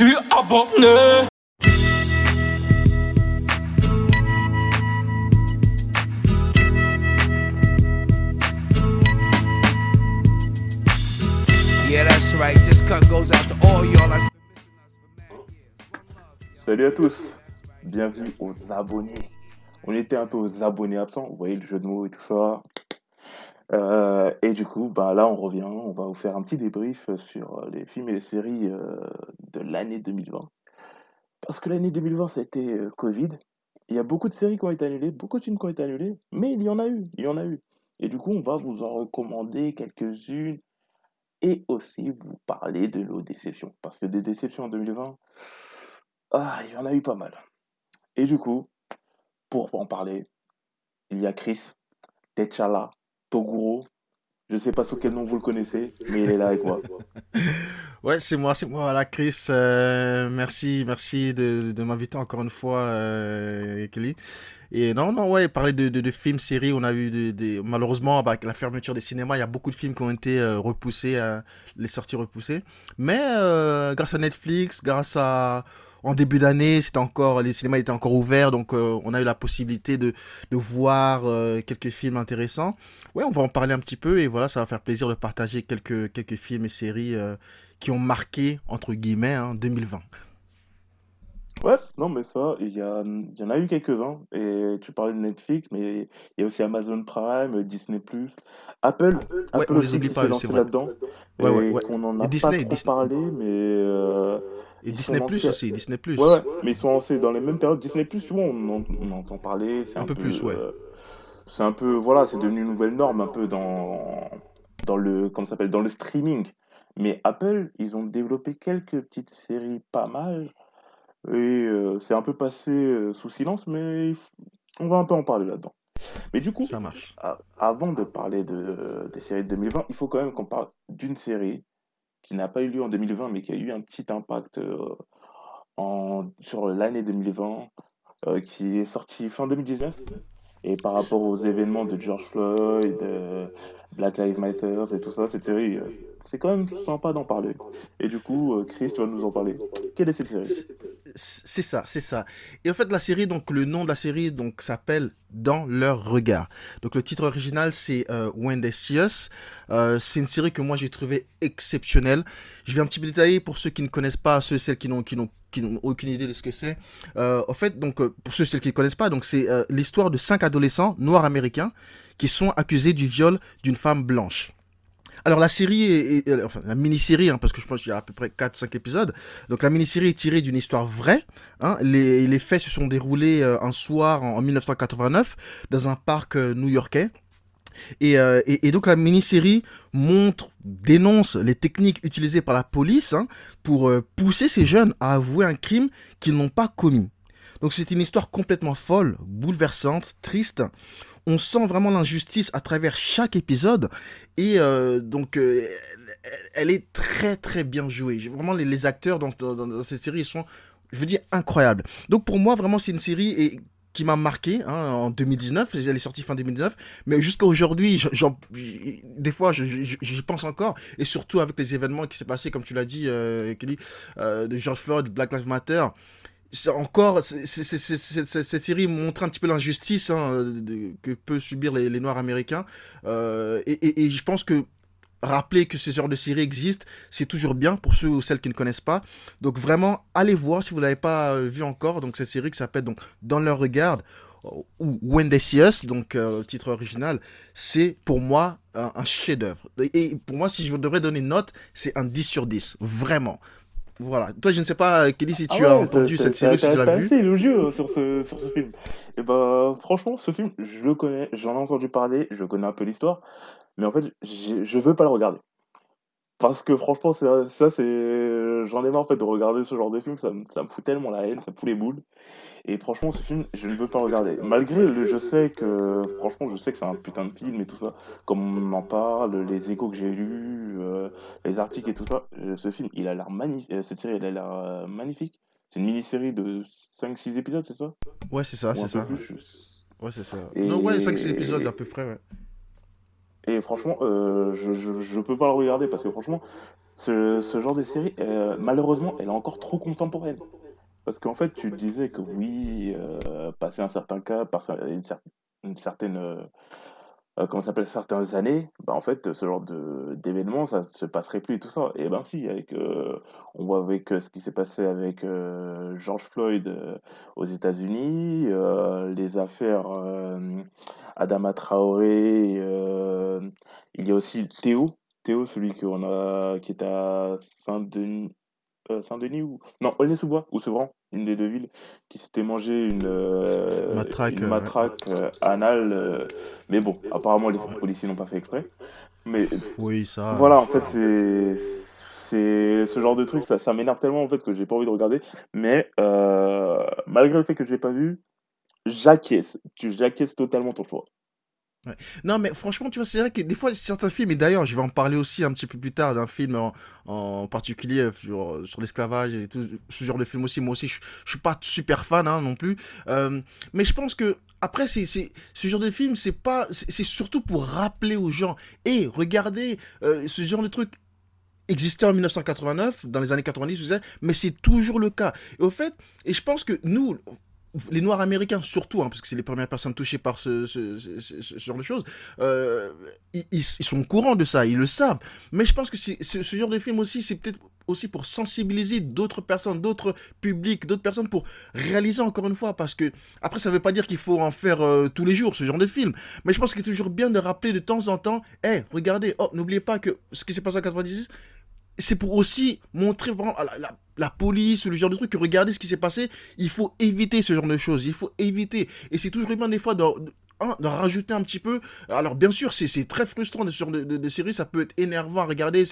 suis abonné. Salut à tous, bienvenue aux abonnés. On était un peu aux abonnés absents, vous voyez le jeu de mots et tout ça. Euh, et du coup, bah là on revient, on va vous faire un petit débrief sur les films et les séries euh, de l'année 2020. Parce que l'année 2020 ça euh, Covid. Il y a beaucoup de séries qui ont été annulées, beaucoup de films qui ont été annulés, mais il y en a eu, il y en a eu. Et du coup, on va vous en recommander quelques-unes et aussi vous parler de nos déceptions. Parce que des déceptions en 2020, ah, il y en a eu pas mal. Et du coup, pour en parler, il y a Chris, Techala, Toguro. Je sais pas sous quel nom vous le connaissez, mais il est là avec moi. Ouais, c'est moi, c'est moi, voilà, Chris. euh, merci, merci de, m'inviter encore une fois, euh, Kelly. Et non, non, ouais, parler de, de, films, séries, on a eu des, malheureusement, bah, avec la fermeture des cinémas, il y a beaucoup de films qui ont été euh, repoussés, les sorties repoussées. Mais grâce à Netflix, grâce à, en début d'année, c'était encore, les cinémas étaient encore ouverts, donc euh, on a eu la possibilité de, de voir euh, quelques films intéressants. Ouais, on va en parler un petit peu et voilà, ça va faire plaisir de partager quelques, quelques films et séries euh, qui ont marqué, entre guillemets, hein, 2020. Ouais, non, mais ça, il y, a, il y en a eu quelques-uns. Et tu parlais de Netflix, mais il y a aussi Amazon Prime, Disney+, Apple, Ouais, Apple on aussi qui pas, s'est lancé c'est vrai. là-dedans. Ouais, ouais, ouais. qu'on en Et a Disney, pas trop Disney. parlé, mais... euh, Et Disney Plus aussi, Disney Plus. Ouais, ouais, mais ils sont lancés dans les mêmes périodes. Disney+, tu vois, on, en- on entend parler, Un un, peu plus, ouais. euh, c'est un peu, voilà, c'est devenu une nouvelle norme un peu dans, dans le, comment s'appelle, dans le streaming. Mais Apple, ils ont développé quelques petites séries pas mal, et euh, c'est un peu passé euh, sous silence, mais on va un peu en parler là-dedans. Mais du coup, Ça marche. avant de parler de, des séries de 2020, il faut quand même qu'on parle d'une série qui n'a pas eu lieu en 2020, mais qui a eu un petit impact euh, sur l'année 2020, euh, qui est sortie fin 2019. Et par rapport aux événements de George Floyd, euh, Black Lives Matter et tout ça, cette série, euh, c'est quand même sympa d'en parler. Et du coup, euh, Chris, tu vas nous en parler. Quelle est cette série? C'est ça, c'est ça. Et en fait, la série, donc le nom de la série, donc s'appelle Dans leur regard. Donc le titre original, c'est euh, When They See Us. C'est une série que moi j'ai trouvé exceptionnelle. Je vais un petit peu détailler pour ceux qui ne connaissent pas, ceux celles qui n'ont qui n'ont qui n'ont aucune idée de ce que c'est. Euh, en fait, donc euh, pour ceux celles qui ne connaissent pas, c'est euh, l'histoire de cinq adolescents noirs américains qui sont accusés du viol d'une femme blanche. Alors la série est, enfin la mini-série hein, parce que je pense qu'il y a à peu près 4-5 épisodes. Donc la mini-série est tirée d'une histoire vraie. hein. Les, faits se sont déroulés euh, un soir en, en 1989 dans un parc euh, new-yorkais. Et, euh, et- donc la mini-série montre, dénonce les techniques utilisées par la police hein, pour euh, pousser ces jeunes à avouer un crime qu'ils n'ont pas commis. Donc c'est une histoire complètement folle, bouleversante, triste. On sent vraiment l'injustice à travers chaque épisode et euh, donc elle- est très très bien jouée. Vraiment les, acteurs dans, dans- dans cette série sont, je veux dire, incroyables. Donc pour moi vraiment c'est une série qui m'a marqué hein, en 2019. Elle est sortie fin 2019, mais jusqu'à aujourd'hui, des fois j'y pense encore. Et surtout avec les événements qui s'est passé, comme tu l'as dit, euh, Kelly, euh, de George Floyd, Black Lives Matter. C'est encore cette série montre un petit peu l'injustice hein, que peuvent subir les, noirs américains. Euh, et je pense que rappeler que ce genre de série existe c'est toujours bien pour ceux ou celles qui ne connaissent pas donc vraiment allez voir si vous l'avez pas euh, vu encore donc cette série qui s'appelle donc dans leur regard ou When They See Us, donc euh, le titre original, c'est pour moi un, un chef-d'œuvre. Et pour moi, si je devrais donner une note, c'est un 10 sur 10. Vraiment. Voilà. Toi, je ne sais pas, euh, Kelly, si tu Ah as ouais, entendu cette série, si tu l'as t'as vu. assez élogieux euh, sur ce, sur ce film. Et bah, franchement, ce film, je le connais, j'en ai entendu parler, je connais un peu l'histoire, mais en fait, je veux pas le regarder. Parce que franchement, ça, c'est. J'en ai marre en fait de regarder ce genre de film, ça, me- ça me fout tellement la haine, ça me fout les boules. Et franchement, ce film, je ne veux pas le regarder. Malgré le, je sais que, franchement, je sais que c'est un putain de film et tout ça. Comme on en parle, les échos que j'ai lus, euh, les articles et tout ça, euh, ce film, il a l'air magnifique. Cette série, elle a l'air euh, magnifique. C'est une mini-série de 5-6 épisodes, c'est ça? Ouais, c'est ça, c'est ça. plus, je- Ouais, c'est ça. Et- Non, ouais, 5-6 épisodes à peu près, ouais. Et franchement, euh, je, je, peux pas le regarder parce que franchement, ce, ce genre de série, euh, malheureusement, elle est encore trop contemporaine. Parce qu'en fait, tu disais que oui, euh, passer un certain cas, passer une, cer- une certaine, euh, comment s'appelle, certaines années, bah en fait, ce genre de d'événements, ça ne se passerait plus et tout ça. Et ben si, avec, euh, on voit avec euh, ce qui s'est passé avec euh, George Floyd aux États-Unis, les affaires Adama Traoré, il y a aussi Théo, Théo, celui qu'on a, qui est à Saint-Denis, Saint-Denis ou non, Aulnay-sous-Bois ou Sevran, une des deux villes, qui s'était mangé une, euh, Matraque, une euh, matraque euh, anale. euh, mais bon, apparemment les policiers n'ont pas fait exprès. Mais Oui, ça. voilà, en fait, c'est c'est ce genre de truc, ça, ça m'énerve tellement en fait que j'ai pas envie de regarder. Mais malgré le fait que je l'ai pas vu, j'acquiesce. Tu j'acquiesce totalement ton choix. Non, mais franchement, tu vois, c'est vrai que des fois, certains films, et d'ailleurs, je vais en parler aussi un petit peu plus tard d'un film en, particulier sur, sur l'esclavage et tout, ce genre de film aussi. Moi aussi, je, je suis pas super fan hein, non plus. Euh, mais je pense que, après, c'est, ce genre de film, c'est pas, c'est surtout pour rappeler aux gens, et regardez, euh, ce genre de truc existait en 1989, dans les années 90, vous savez, mais c'est toujours le cas. Et au fait, et je pense que nous, les Noirs américains surtout, hein, parce que c'est les premières personnes touchées par ce, genre de choses, euh, ils, ils- sont au courant de ça, ils le savent. Mais je pense que ce genre de film aussi, c'est peut-être aussi pour sensibiliser d'autres personnes, d'autres publics, d'autres personnes pour réaliser encore une fois, parce que après ça veut pas dire qu'il faut en faire euh, tous les jours ce genre de film, mais je pense qu'il est toujours bien de rappeler de temps en temps, hé, regardez, oh, n'oubliez pas que ce qui s'est passé en 96, c'est pour aussi montrer vraiment à la, la- police, le genre de truc, que regardez ce qui s'est passé, il faut éviter ce genre de choses, il faut éviter. Et c'est toujours bien des fois d'en d'en rajouter un petit peu. Alors bien sûr, c'est très frustrant de ce de, de, série, ça peut être énervant à regarder,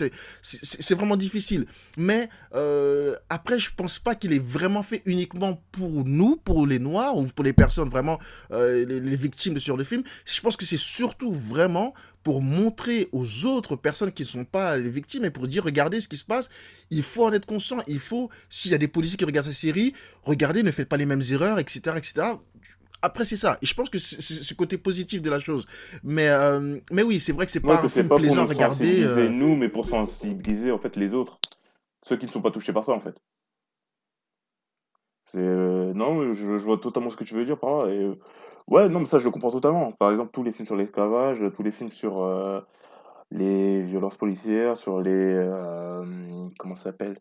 c'est vraiment difficile. Mais euh, après, je pense pas qu'il est vraiment fait uniquement pour nous, pour les Noirs, ou pour les personnes vraiment, euh, les, les victimes de ce genre de film. Je pense que c'est surtout vraiment pour montrer aux autres personnes qui ne sont pas les victimes et pour dire regardez ce qui se passe, il faut en être conscient, il faut, s'il y a des policiers qui regardent cette série, regardez, ne faites pas les mêmes erreurs, etc. etc. Après, c'est ça. Et je pense que c'est ce côté positif de la chose. Mais, euh, mais oui, c'est vrai que c'est Ouais, pas que un film pas pour plaisant à regarder. euh, nous, mais pour sensibiliser en fait les autres, ceux qui ne sont pas touchés par ça en fait. C'est euh, non, je, je vois totalement ce que tu veux dire par là. Et, ouais, non, mais ça je le comprends totalement. Par exemple, tous les films sur l'esclavage, tous les films sur les violences policières, sur les comment ça s'appelle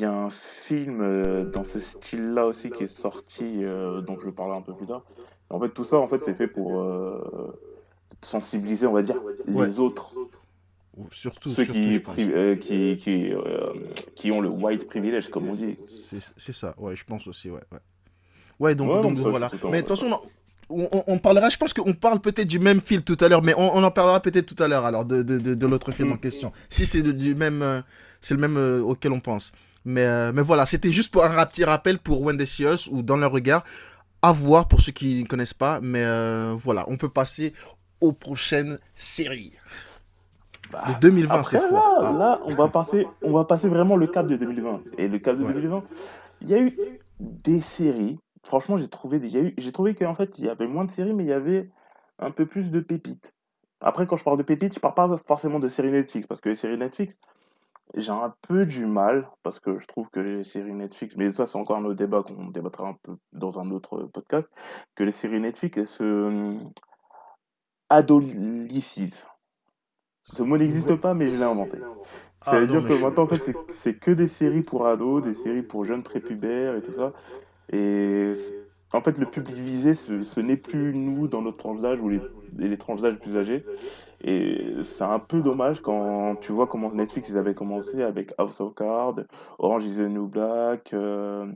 y a un film euh, dans ce style-là aussi qui est sorti, euh, dont je vais parler un peu plus tard. En fait, tout ça, en fait, c'est fait pour euh, sensibiliser, on va dire, Ouais. les autres, Surtout, ceux surtout, qui, pri- euh, qui, qui, euh, qui ont le white privilege, comme on dit. C'est c'est ça, ouais, je pense aussi, ouais. Ouais, ouais donc, Ouais, donc ça, voilà. Mais de toute façon, d'accord. on, on- on parlera, je pense qu'on parle peut-être du même film tout à l'heure, mais on, on en parlera peut-être tout à l'heure, alors, de, de, de, de l'autre film en Mm. question. Si c'est du même, euh, c'est le même auquel on pense. Mais, euh, mais voilà, c'était juste pour un petit rappel pour See Us, ou Dans leur regard, à voir pour ceux qui ne connaissent pas, mais euh, voilà, on peut passer aux prochaines séries. Bah, De 2020 Après, cette fois. là, Ah. là, on va passer, on va passer vraiment le cap de 2020. Et le cap de Ouais. 2020, il y a eu des séries. Franchement, j'ai trouvé, eu, j'ai trouvé qu'en fait, il y avait moins de séries, mais il y avait un peu plus de pépites. Après, quand je parle de pépites, je parle pas forcément de séries Netflix, parce que les séries Netflix, j'ai un peu du mal, parce que je trouve que les séries Netflix, mais ça, c'est encore un autre débat qu'on débattra un peu dans un autre podcast, que les séries Netflix, elles se hum, adolescisent. Ce mot n'existe pas, mais je l'ai inventé. Ça Ah, veut non, dire que je- maintenant, en fait, c'est que des séries pour ados, des séries pour jeunes prépubères et tout ça. Et en fait, le public visé, ce, n'est plus nous dans notre tranche d'âge ou les, les tranches d'âge plus âgées. Et c'est un peu dommage quand tu vois comment Netflix ils avaient commencé avec House of Cards, Orange is the New Black. euh,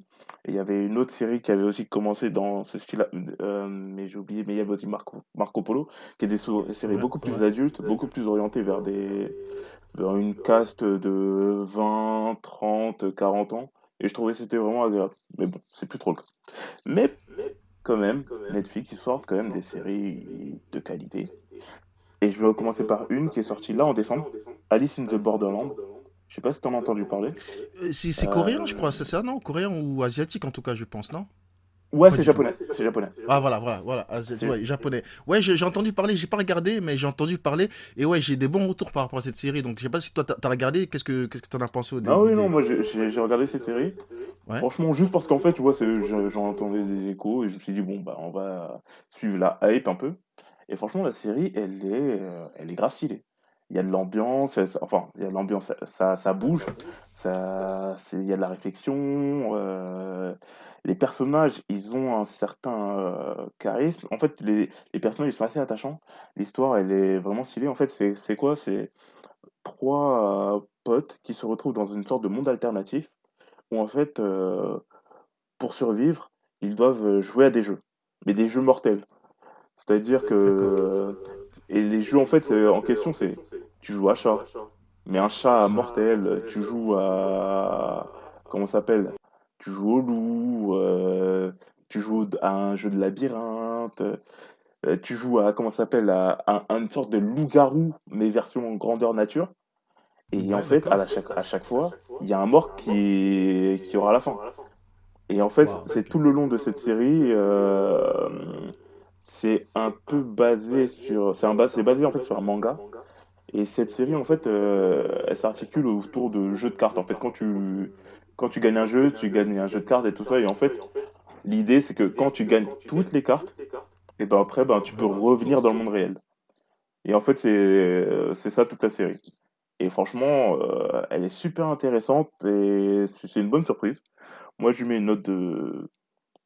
il y avait une autre série qui avait aussi commencé dans ce style-là, euh, mais j'ai oublié, mais il y avait aussi Marco, Marco Polo, qui est des séries beaucoup plus adultes, beaucoup plus orientées vers des vers une caste de 20, 30, 40 ans. Et je trouvais que c'était vraiment agréable. Mais bon, c'est plus trop le cas. Mais quand même, Netflix, ils sortent quand même des séries de qualité. Et je vais commencer par une qui est sortie là en décembre, Alice in the Borderland. Je sais pas si t'en as entendu parler. Euh, C'est Euh, coréen, je crois, c'est ça, non? Coréen ou asiatique en tout cas, je pense, non? Ouais, c'est japonais. C'est japonais. Ah voilà, voilà, voilà, ah, ouais, japonais. Ouais, j'ai entendu parler, j'ai pas regardé, mais j'ai entendu parler, et ouais, j'ai des bons retours par rapport à cette série, donc je sais pas si toi t'as regardé, qu'est-ce que qu'est-ce que t'en as pensé au début Ah oui, des- non, moi j'ai- regardé cette série. Ouais. Franchement, juste parce qu'en fait, tu vois, j'en entendais des échos et je me suis dit, bon, bah, on va suivre la hype un peu. Et franchement, la série, elle est, euh, elle est grave stylée. Il y a de l'ambiance, enfin, il y a l'ambiance, ça, ça, bouge, ça, il y a de la réflexion. euh, les personnages, ils ont un certain euh, charisme. En fait, les, les personnages, ils sont assez attachants. L'histoire, elle est vraiment stylée. En fait, c'est quoi? C'est trois euh, potes qui se retrouvent dans une sorte de monde alternatif où en fait, pour survivre, ils doivent jouer à des jeux, mais des jeux mortels. C'est-à-dire que... Et les jeux, en fait, c'est- en question, c'est... Tu joues à chat, mais un chat mortel, tu joues à... Comment ça s'appelle? Tu joues au loup, euh, tu joues à un jeu de labyrinthe, euh, tu joues à... Comment ça s'appelle? À, à- à une sorte de loup-garou, mais version grandeur nature. Et en fait, à, la chaque, à chaque fois, il y a un mort qui, qui aura la fin. Et en fait, c'est tout le long de cette série, euh, c'est un peu basé sur, c'est basé en fait sur un manga. Et cette série, en fait, euh, elle s'articule autour de jeux de cartes. En fait, quand tu, quand tu gagnes un jeu, tu gagnes un jeu de cartes et tout ça. Et en fait, l'idée, c'est que quand tu gagnes toutes les cartes, et ben après, ben, tu peux revenir dans le monde réel. Et en fait, c'est, ça toute la série. Et franchement, euh, elle est super intéressante et c'est une bonne surprise. Moi, je lui mets une note de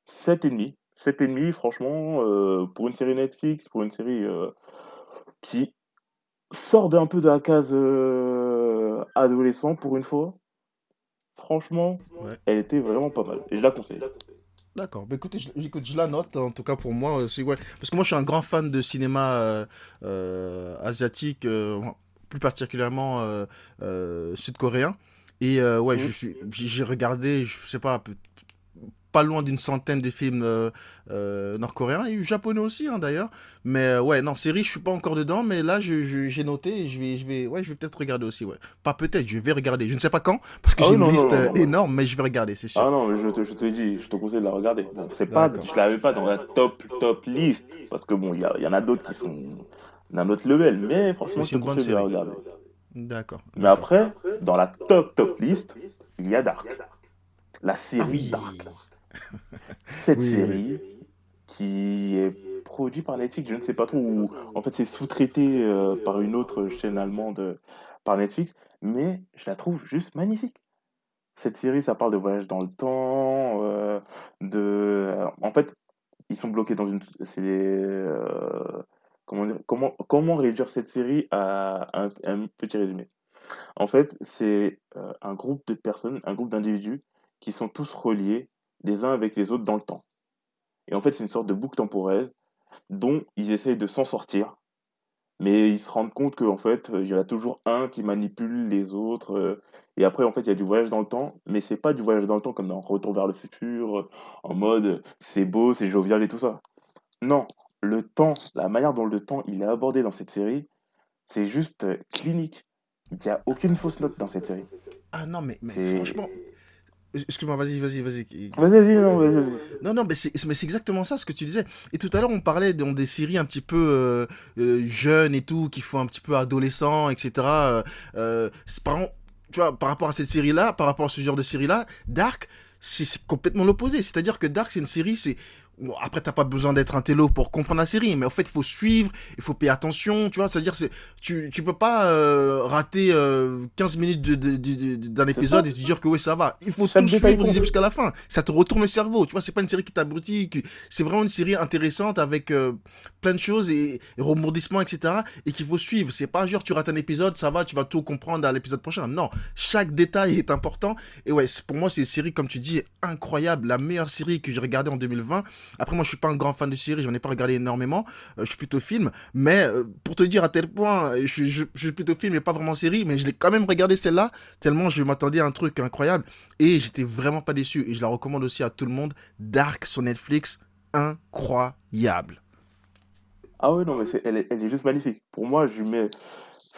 7,5. 7,5, franchement, euh, pour une série Netflix, pour une série euh, qui sort d'un peu de la case euh, adolescent pour une fois, franchement, Ouais. elle était vraiment pas mal. Et je la conseille. D'accord, bah écoutez, je, écoute, je la note, en tout cas pour moi, ouais. parce que moi je suis un grand fan de cinéma asiatique, plus particulièrement sud-coréen, et ouais, Mhm. je suis, j'ai regardé, je sais pas, pas loin d'une centaine de films euh, euh, nord-coréens, et japonais aussi hein, d'ailleurs, mais euh, ouais, non, série, je suis pas encore dedans, mais là j'ai noté, et je vais, je vais, ouais, je vais peut-être regarder aussi, ouais. Pas peut-être, je vais regarder, je ne sais pas quand, parce que Ah j'ai une non, liste non, non. énorme, mais je vais regarder, c'est sûr. Ah non, mais je te, je te dis, je te conseille de la regarder. Bon, c'est pas, je l'avais pas dans la top, top liste, parce que bon, il y, y en a d'autres qui sont d'un autre level, mais franchement, je te conseille de la série. regarder. D'accord. Mais après, dans la top, top liste, il y a Dark. La série Ah oui. Dark. Cette Oui, oui. série qui est produite par Netflix, je ne sais pas trop où. En fait, c'est sous-traité euh, par une autre chaîne allemande euh, par Netflix, mais je la trouve juste magnifique. Cette série, ça parle de voyage dans le temps, euh, de... En fait, ils sont bloqués dans une... C'est euh, Comment dire... Comment... Comment réduire cette série à un, un petit résumé? En fait, c'est un groupe de personnes, un groupe d'individus qui sont tous reliés les uns avec les autres dans le temps. Et en fait, c'est une sorte de boucle temporelle dont ils essayent de s'en sortir, mais ils se rendent compte qu'en fait, euh, il y en a toujours un qui manipule les autres. euh, et après, en fait, il y a du voyage dans le temps, mais c'est pas du voyage dans le temps comme dans Retour vers le futur, euh, en mode c'est beau, c'est jovial et tout ça. Non, le temps, la manière dont le temps il est abordé dans cette série, c'est juste clinique. Il n'y a aucune fausse note dans cette série. Ah non, mais, franchement. Excuse-moi, vas-y, vas-y, vas-y. Vas-y, vas-y, non, vas-y. Non, non, mais c'est mais c'est exactement ça ce que tu disais. Et tout à l'heure, on parlait dans des séries un petit peu euh, euh, jeunes et tout, qui font un petit peu adolescent, etc. Euh, euh, par, tu vois, par rapport à cette série-là, par rapport à ce genre de série-là, Dark, c'est complètement l'opposé. C'est-à-dire que Dark, c'est une série, c'est. Bon, après, t'as pas besoin d'être un télo pour comprendre la série, mais en fait, il faut suivre, il faut payer attention, tu vois. C'est-à-dire, c'est tu, tu peux pas euh, rater euh, 15 minutes de- de- de- de- d'un épisode ça. et te dire que oui, ça va. Il faut tout suivre du compte. début jusqu'à la fin. Ça te retourne le cerveau, tu vois. C'est pas une série qui t'abrutit, qui- c'est vraiment une série intéressante avec euh, plein de choses et, et rebondissements, etc. Et qu'il faut suivre. C'est pas genre tu rates un épisode, ça va, tu vas tout comprendre à l'épisode prochain. Non, chaque détail est important. Et ouais, c'est- pour moi, c'est une série, comme tu dis, incroyable. La meilleure série que j'ai regardée en 2020. Après, moi, je suis pas un grand fan de série, j'en ai pas regardé énormément. Euh, je suis plutôt film. Mais euh, pour te dire à tel point, euh, je, suis- plutôt film et pas vraiment série, mais je l'ai quand même regardé celle-là, tellement je m'attendais à un truc incroyable. Et j'étais vraiment pas déçu. Et je la recommande aussi à tout le monde. Dark sur Netflix, incroyable. Ah ouais, non, mais elle, est, elle est juste magnifique. Pour moi, je mets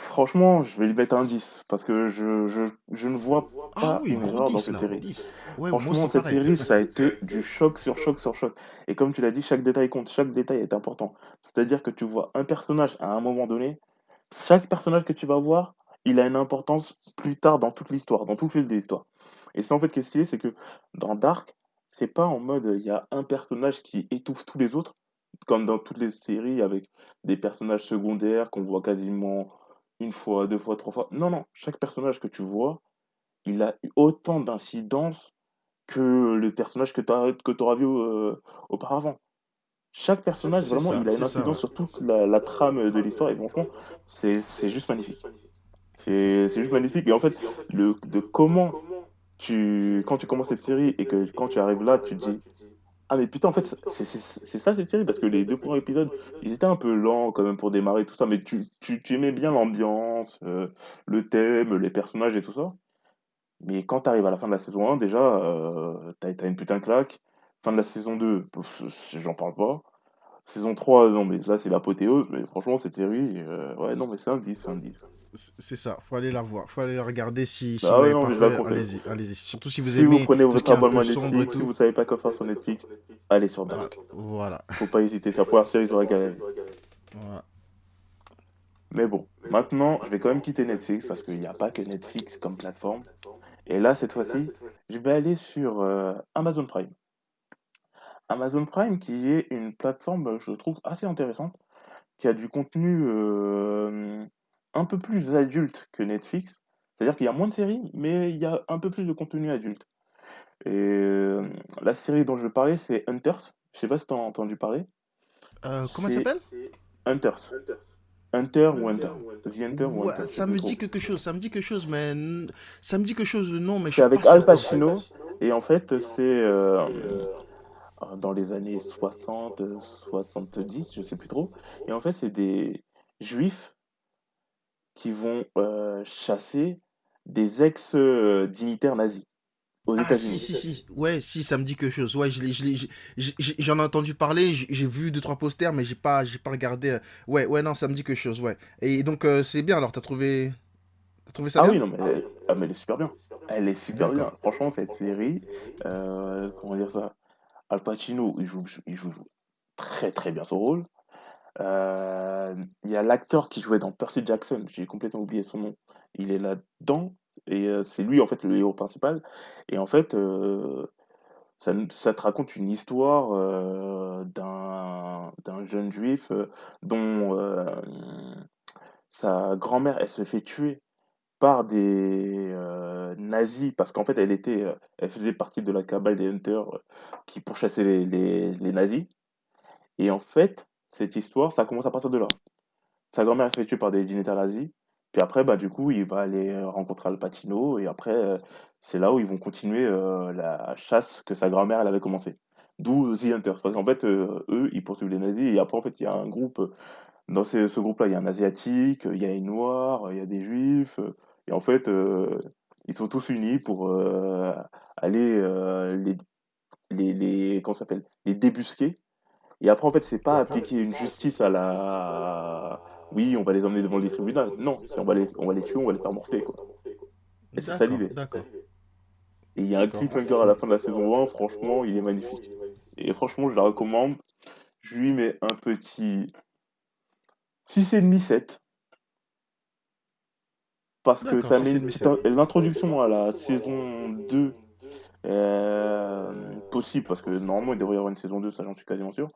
Franchement, je vais lui mettre un 10 parce que je, je, je ne vois Ah pas oui, une erreur dans 10 cette là, série. 10. Ouais, moi Franchement, cette pareil. série, ça a été du choc sur choc sur choc. Et comme tu l'as dit, chaque détail compte, chaque détail est important. C'est-à-dire que tu vois un personnage à un moment donné, chaque personnage que tu vas voir, il a une importance plus tard dans toute l'histoire, dans tout le fil de l'histoire. Et c'est en fait qui est stylé, c'est que dans Dark, c'est pas en mode il y a un personnage qui étouffe tous les autres, comme dans toutes les séries avec des personnages secondaires qu'on voit quasiment une fois, deux fois, trois fois. Non, non, chaque personnage que tu vois, il a eu autant d'incidence que le personnage que tu auras vu euh, auparavant. Chaque personnage, vraiment, ça, il a une ouais. incidence sur toute la, la trame de l'histoire et franchement, c'est juste magnifique. C'est juste magnifique. Et en fait, le, de comment tu, quand tu commences cette série et que quand tu arrives là, tu te dis, ah mais putain, en fait, c'est c'est- c'est ça cette série parce que les deux premiers épisodes, ils étaient un peu lents quand même pour démarrer tout ça, mais tu, tu, aimais bien l'ambiance, euh, le thème, les personnages et tout ça. Mais quand tu arrives à la fin de la saison 1, déjà, euh, t'as, une putain de claque. Fin de la saison 2, pff, j'en parle pas. Saison 3, non, mais là, c'est l'apothéose. Mais franchement, cette série, euh, ouais, non, mais c'est un 10, c'est un 10. C'est ça, faut aller la voir, faut aller la regarder si, si vous Ah ouais, l'avez non, pas la fait, allez-y, allez-y. Surtout si vous Si vous prenez votre abonnement Netflix, si vous savez pas quoi faire sur Netflix, allez sur Voilà, Dark. voilà, Faut pas hésiter, c'est la première série sur aller. voilà. Mais bon, maintenant, je vais quand même quitter Netflix parce qu'il n'y a pas que Netflix comme plateforme. Et là, cette fois-ci, je vais aller sur euh, Amazon Prime. Amazon Prime, qui est une plateforme, je trouve, assez intéressante, qui a du contenu euh, un peu plus adulte que Netflix. C'est-à-dire qu'il y a moins de séries, mais il y a un peu plus de contenu adulte. Et euh, la série dont je parler, c'est Hunters. Je sais pas si tu as entendu parler. Euh, comment elle s'appelle? Hunters. Hunter ou Euh, Hunter. The Hunter ou Hunter, ça me dit quelque chose, ça me dit quelque chose, mais ça me dit quelque chose, non, mais je C'est suis avec Al. Pacino. Et en fait, c'est euh, euh, dans les années 60, euh, 70, je sais plus trop. Et en fait, c'est des juifs qui vont euh, chasser des ex-dignitaires nazis aux Ah si, États-Unis. si, si, ouais, si, ça me dit quelque chose. Ouais, je j'en ai entendu parler, j'ai vu deux, trois posters, mais j'ai pas, pas regardé. euh, Ouais, ouais, non, ça me dit quelque chose, ouais. Et donc, euh, c'est bien, alors, t'as trouvé, t'as trouvé ça Ah oui, non, mais, ah, mais elle est super bien. Elle est super bien. Franchement, cette série, euh, comment dire ça? Al Pacino, il joue, il joue très très bien son rôle. Euh, Il y a l'acteur qui jouait dans Percy Jackson, j'ai complètement oublié son nom. Il est là-dedans et euh, c'est lui en fait le héros principal. Et en fait, euh, ça, te raconte une histoire d'un jeune juif dont sa grand-mère elle se fait tuer par des euh, nazis parce qu'en fait elle était, euh, elle faisait partie de la cabale des Hunters euh, qui pourchassaient les, les, les nazis. Et en fait, cette histoire, ça commence à partir de là. Sa grand-mère se fait tuer par des dignitaires nazis. Puis après, bah, du coup, il va aller rencontrer Al Pacino. Et après, c'est là où ils vont continuer la chasse que sa grand-mère elle avait commencé. D'où The Hunters. Parce qu'en fait, eux, ils poursuivent les nazis. Et après, en fait, il y a un groupe. Dans ce, ce groupe-là, il y a un Asiatique, il y a une Noire, il y a des Juifs. Et en fait, euh, ils sont tous unis pour euh, aller euh, les, les, les, comment s'appelle les débusquer et après, en fait, c'est pas appliquer une justice à la. Oui, on va les emmener devant le tribunal. Non, on va les, on va les tuer, on va les faire morfler, quoi. Et c'est ça l'idée. d'accord, Et il y a un cliffhanger à la fin de la saison 1, franchement, il est magnifique. Et franchement, je la recommande. Je lui mets un petit 6,5-7. Parce que ça met L'introduction à la saison 2 euh, possible, parce que normalement, il devrait y avoir une saison 2, ça j'en suis quasiment sûr.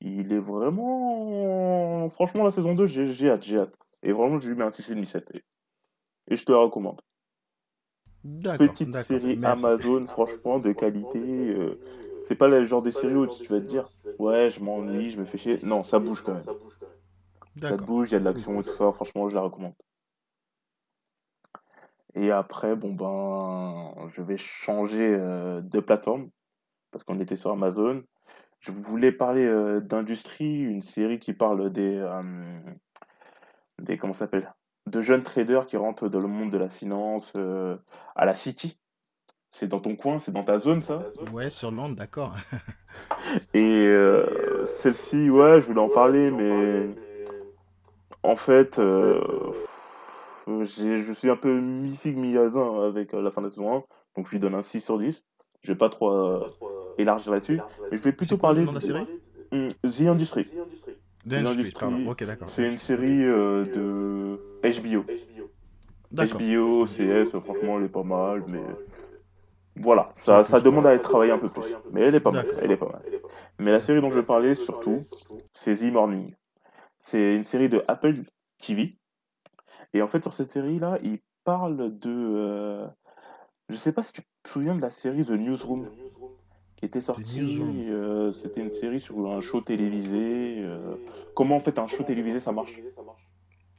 Il est vraiment. Franchement, la saison 2, j'ai hâte, j'ai hâte. Et vraiment, je lui mets un 6,5-7. Et, et je te la recommande. Petite série merci. Amazon, franchement, de qualité. euh, c'est pas le genre de série où tu vas te dire, ouais, je m'ennuie, je me fais chier. Non, ça bouge quand même. Ça bouge, il y a de l'action et tout ça. Franchement, je la recommande. Et après, bon ben, je vais changer euh, de plateforme parce qu'on était sur Amazon. Je voulais parler euh, d'industrie, une série qui parle des, euh, des comment s'appelle, de jeunes traders qui rentrent dans le monde de la finance à la City. C'est dans ton coin, c'est dans ta zone, ça? Ouais, sur Londres, d'accord. Et celle-ci, ouais, je voulais en parler, mais en fait, euh, pff, euh, j'ai- je suis un peu mi-figue, mi-raisin avec euh, la fin de la saison 1, donc je lui donne un 6 sur 10. Je vais pas trop euh, élargir là-dessus, mais je vais plutôt parler de la série? Hum, The Industry. The Industry. C'est une série euh, de HBO. HBO, CS, franchement, elle est pas mal, mais voilà, ça, ça demande à être travaillé un peu plus. Mais elle est pas mal, elle est pas mal. Mais la série dont je vais parler surtout, c'est The Morning. C'est une série de Apple TV. Et en fait, sur cette série-là, il parle de. euh, Je sais pas si tu te souviens de la série The Newsroom, qui était sortie. Newsroom. euh, C'était une série sur un show télévisé. euh, Comment en fait un show télévisé ça marche?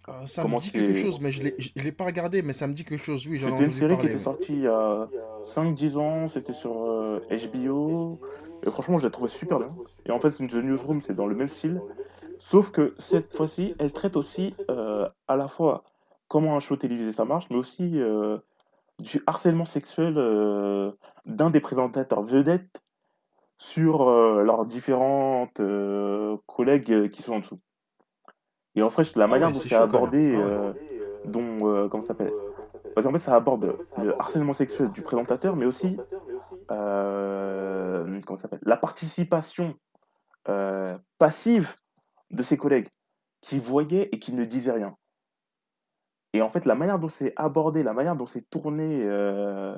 Ah, ça Comment me dit c'est- quelque chose, mais je l'ai, je l'ai pas regardé, mais ça me dit quelque chose. Oui, j'en ai C'était une entendu série qui parler. était ouais. sortie il y a 5-10 ans, c'était sur euh, HBO. Et franchement, je l'ai trouvé super bien. Et en fait, The Newsroom, c'est dans le même style. Sauf que cette fois-ci, elle traite aussi euh, à la fois comment un show télévisé ça marche, mais aussi euh, du harcèlement sexuel euh, d'un des présentateurs vedettes sur leurs différentes collègues qui sont en dessous. Et en fait, la manière ouais, dont c'est abordé. Ah dont, comment ça s'appelle? Parce qu'en fait, ça aborde le harcèlement sexuel du présentateur, mais aussi comment ça s'appelle? La participation passive de ses collègues qui voyaient et qui ne disaient rien. Et en fait, la manière dont c'est abordé, la manière dont c'est tourné euh,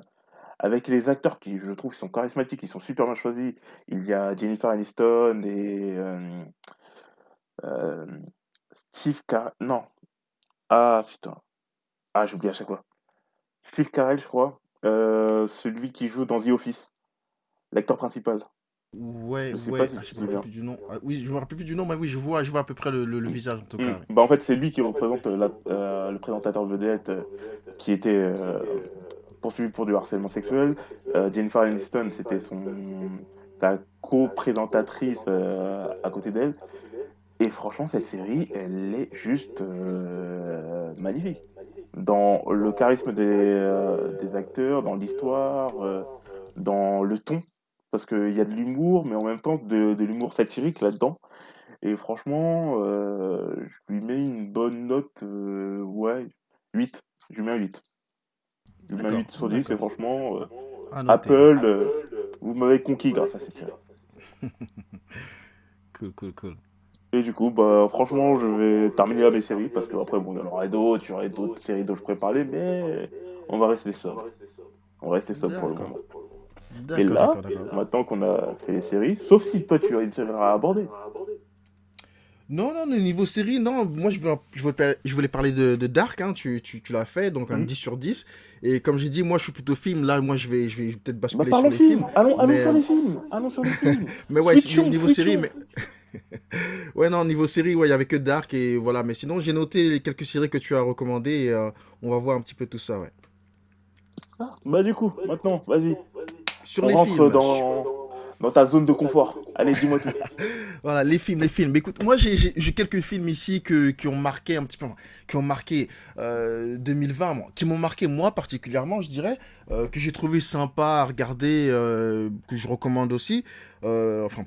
avec les acteurs qui, je trouve, sont charismatiques, ils sont super bien choisis. Il y a Jennifer Aniston et euh, euh, Steve Carell. Non. Ah, putain. Ah, j'oublie à chaque fois. Steve Carell, je crois. Celui qui joue dans The Office. L'acteur principal. Ouais, Je sais ouais, pas si ah, je me rappelle plus du nom. Ah, oui, je me rappelle plus du nom, mais oui, je vois, je vois à peu près le, le- le visage en tout cas. Mm. ouais. Bah, en fait, c'est lui qui représente la- euh, le présentateur vedette euh, qui était euh, poursuivi pour du harcèlement sexuel. Jennifer Aniston, c'était son sa co-présentatrice à côté d'elle. Et franchement, cette série, elle est juste magnifique. Dans le charisme des, des acteurs, dans l'histoire, dans le ton. Parce qu'il y a de l'humour, mais en même temps de, de l'humour satirique là-dedans. Et franchement, euh, je lui mets une bonne note, euh, ouais, 8. Je lui mets un 8. Je lui mets un D'accord, 8 sur 10 et franchement, euh. Apple, vous m'avez conquis grâce à cette série. Cool, cool, cool. Et du coup, bah, franchement, je vais terminer là mes séries parce que après, bon, il y en aurait d'autres, il y aurait d'autres séries dont je pourrais parler, mais on va rester sobre. On va rester sobre pour le moment. Et là, maintenant qu'on a fait les séries, sauf si toi tu as une série à aborder. Non, non, le niveau série, non, moi je voulais, je voulais, je voulais parler de, de Dark, hein, tu, tu, tu l'as fait, donc un Mhm. 10 sur 10. Et comme j'ai dit, moi je suis plutôt film, là moi je vais, je vais peut-être Bah, basculer sur parlons les films. films. Allons, allons mais- sur les films. Allons sur les films. Mais ouais, niveau série, mais. ouais, non, niveau série, ouais, il y avait que Dark et voilà. Mais sinon, j'ai noté les quelques séries que tu as recommandées et euh, on va voir un petit peu tout ça, ouais. Bah, du coup, maintenant, vas-y. Sur On les rentre films. dans, dans ta zone de confort. Allez, dis-moi tout. Voilà, les films, les films. Écoute, moi j'ai- quelques films ici que, qui ont marqué un petit peu, qui ont marqué euh, 2020, moi, qui m'ont marqué moi particulièrement, je dirais, euh, que j'ai trouvé sympa à regarder, euh, que je recommande aussi, euh, enfin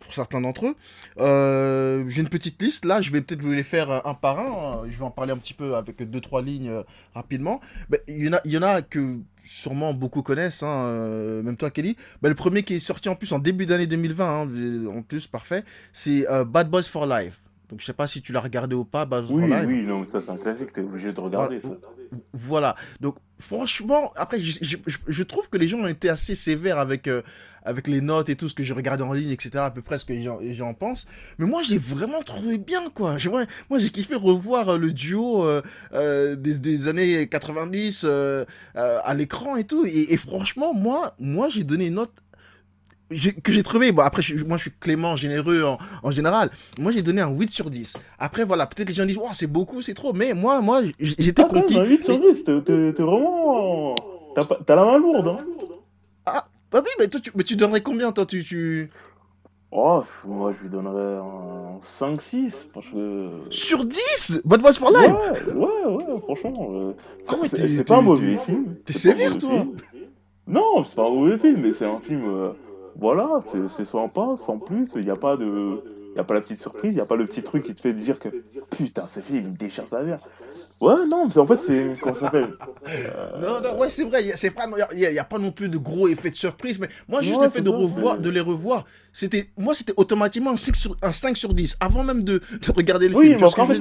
pour, certains d'entre eux. Euh, j'ai une petite liste là, je vais peut-être vous les faire euh, un par un. Je vais en parler un petit peu avec deux trois lignes euh, rapidement. Ben, Il y en a, il y en a que sûrement beaucoup connaissent, hein, même toi Kelly. Bah, le premier qui est sorti en plus en début d'année 2020, hein, en plus, parfait, c'est Bad Boys for Life. Donc je sais pas si tu l'as regardé ou pas, Oui, oui, non, ça c'est un classique, t'es obligé de regarder Voilà. ça. Voilà. Donc franchement, après, je, je- je- je trouve que les gens ont été assez sévères avec, euh, avec les notes et tout ce que j'ai regardé en ligne, etc. À peu près ce que les gens, les gens en pensent. Mais moi, j'ai vraiment trouvé bien, quoi. Moi, j'ai kiffé revoir euh, le duo euh, euh, des, des années 90 euh, euh, à l'écran et tout. Et, et franchement, moi, moi j'ai donné une note que j'ai trouvé, bon après je, moi je suis clément, généreux en, en général, moi j'ai donné un 8 sur 10. Après voilà, peut-être les gens disent, oh, c'est beaucoup, c'est trop, mais moi, moi j'étais Ah, conquis. un 8 sur Mais- 10, t'es- vraiment. T'as la main lourde, hein. Bah oui, mais toi tu, mais tu donnerais combien toi tu, tu... Oh, moi je lui donnerais un 5-6. Parce que. Sur 10 Bad Boys for Life? Ouais, ouais, ouais, franchement. euh, Ah ouais, c'est- pas un mauvais film. t'es sévère, toi. film. Non, c'est pas un mauvais film, mais c'est un film. euh, voilà, c'est sympa, sans plus. Il n'y a pas de, il n'y a pas la petite surprise, il n'y a pas le petit truc qui te fait dire que putain, ce film, il déchire sa mère. Ouais, non, mais en fait, c'est. Comment ça s'appelle Euh, Non, non, ouais, c'est vrai. a- il n'y a, y a pas non plus de gros effets de surprise, mais moi, juste Ouais, le fait de ça, revoir, de les revoir, c'était, moi, c'était automatiquement un 5 sur, un 5 sur 10, avant même de, de regarder le Oui, film. mais que après, en fait,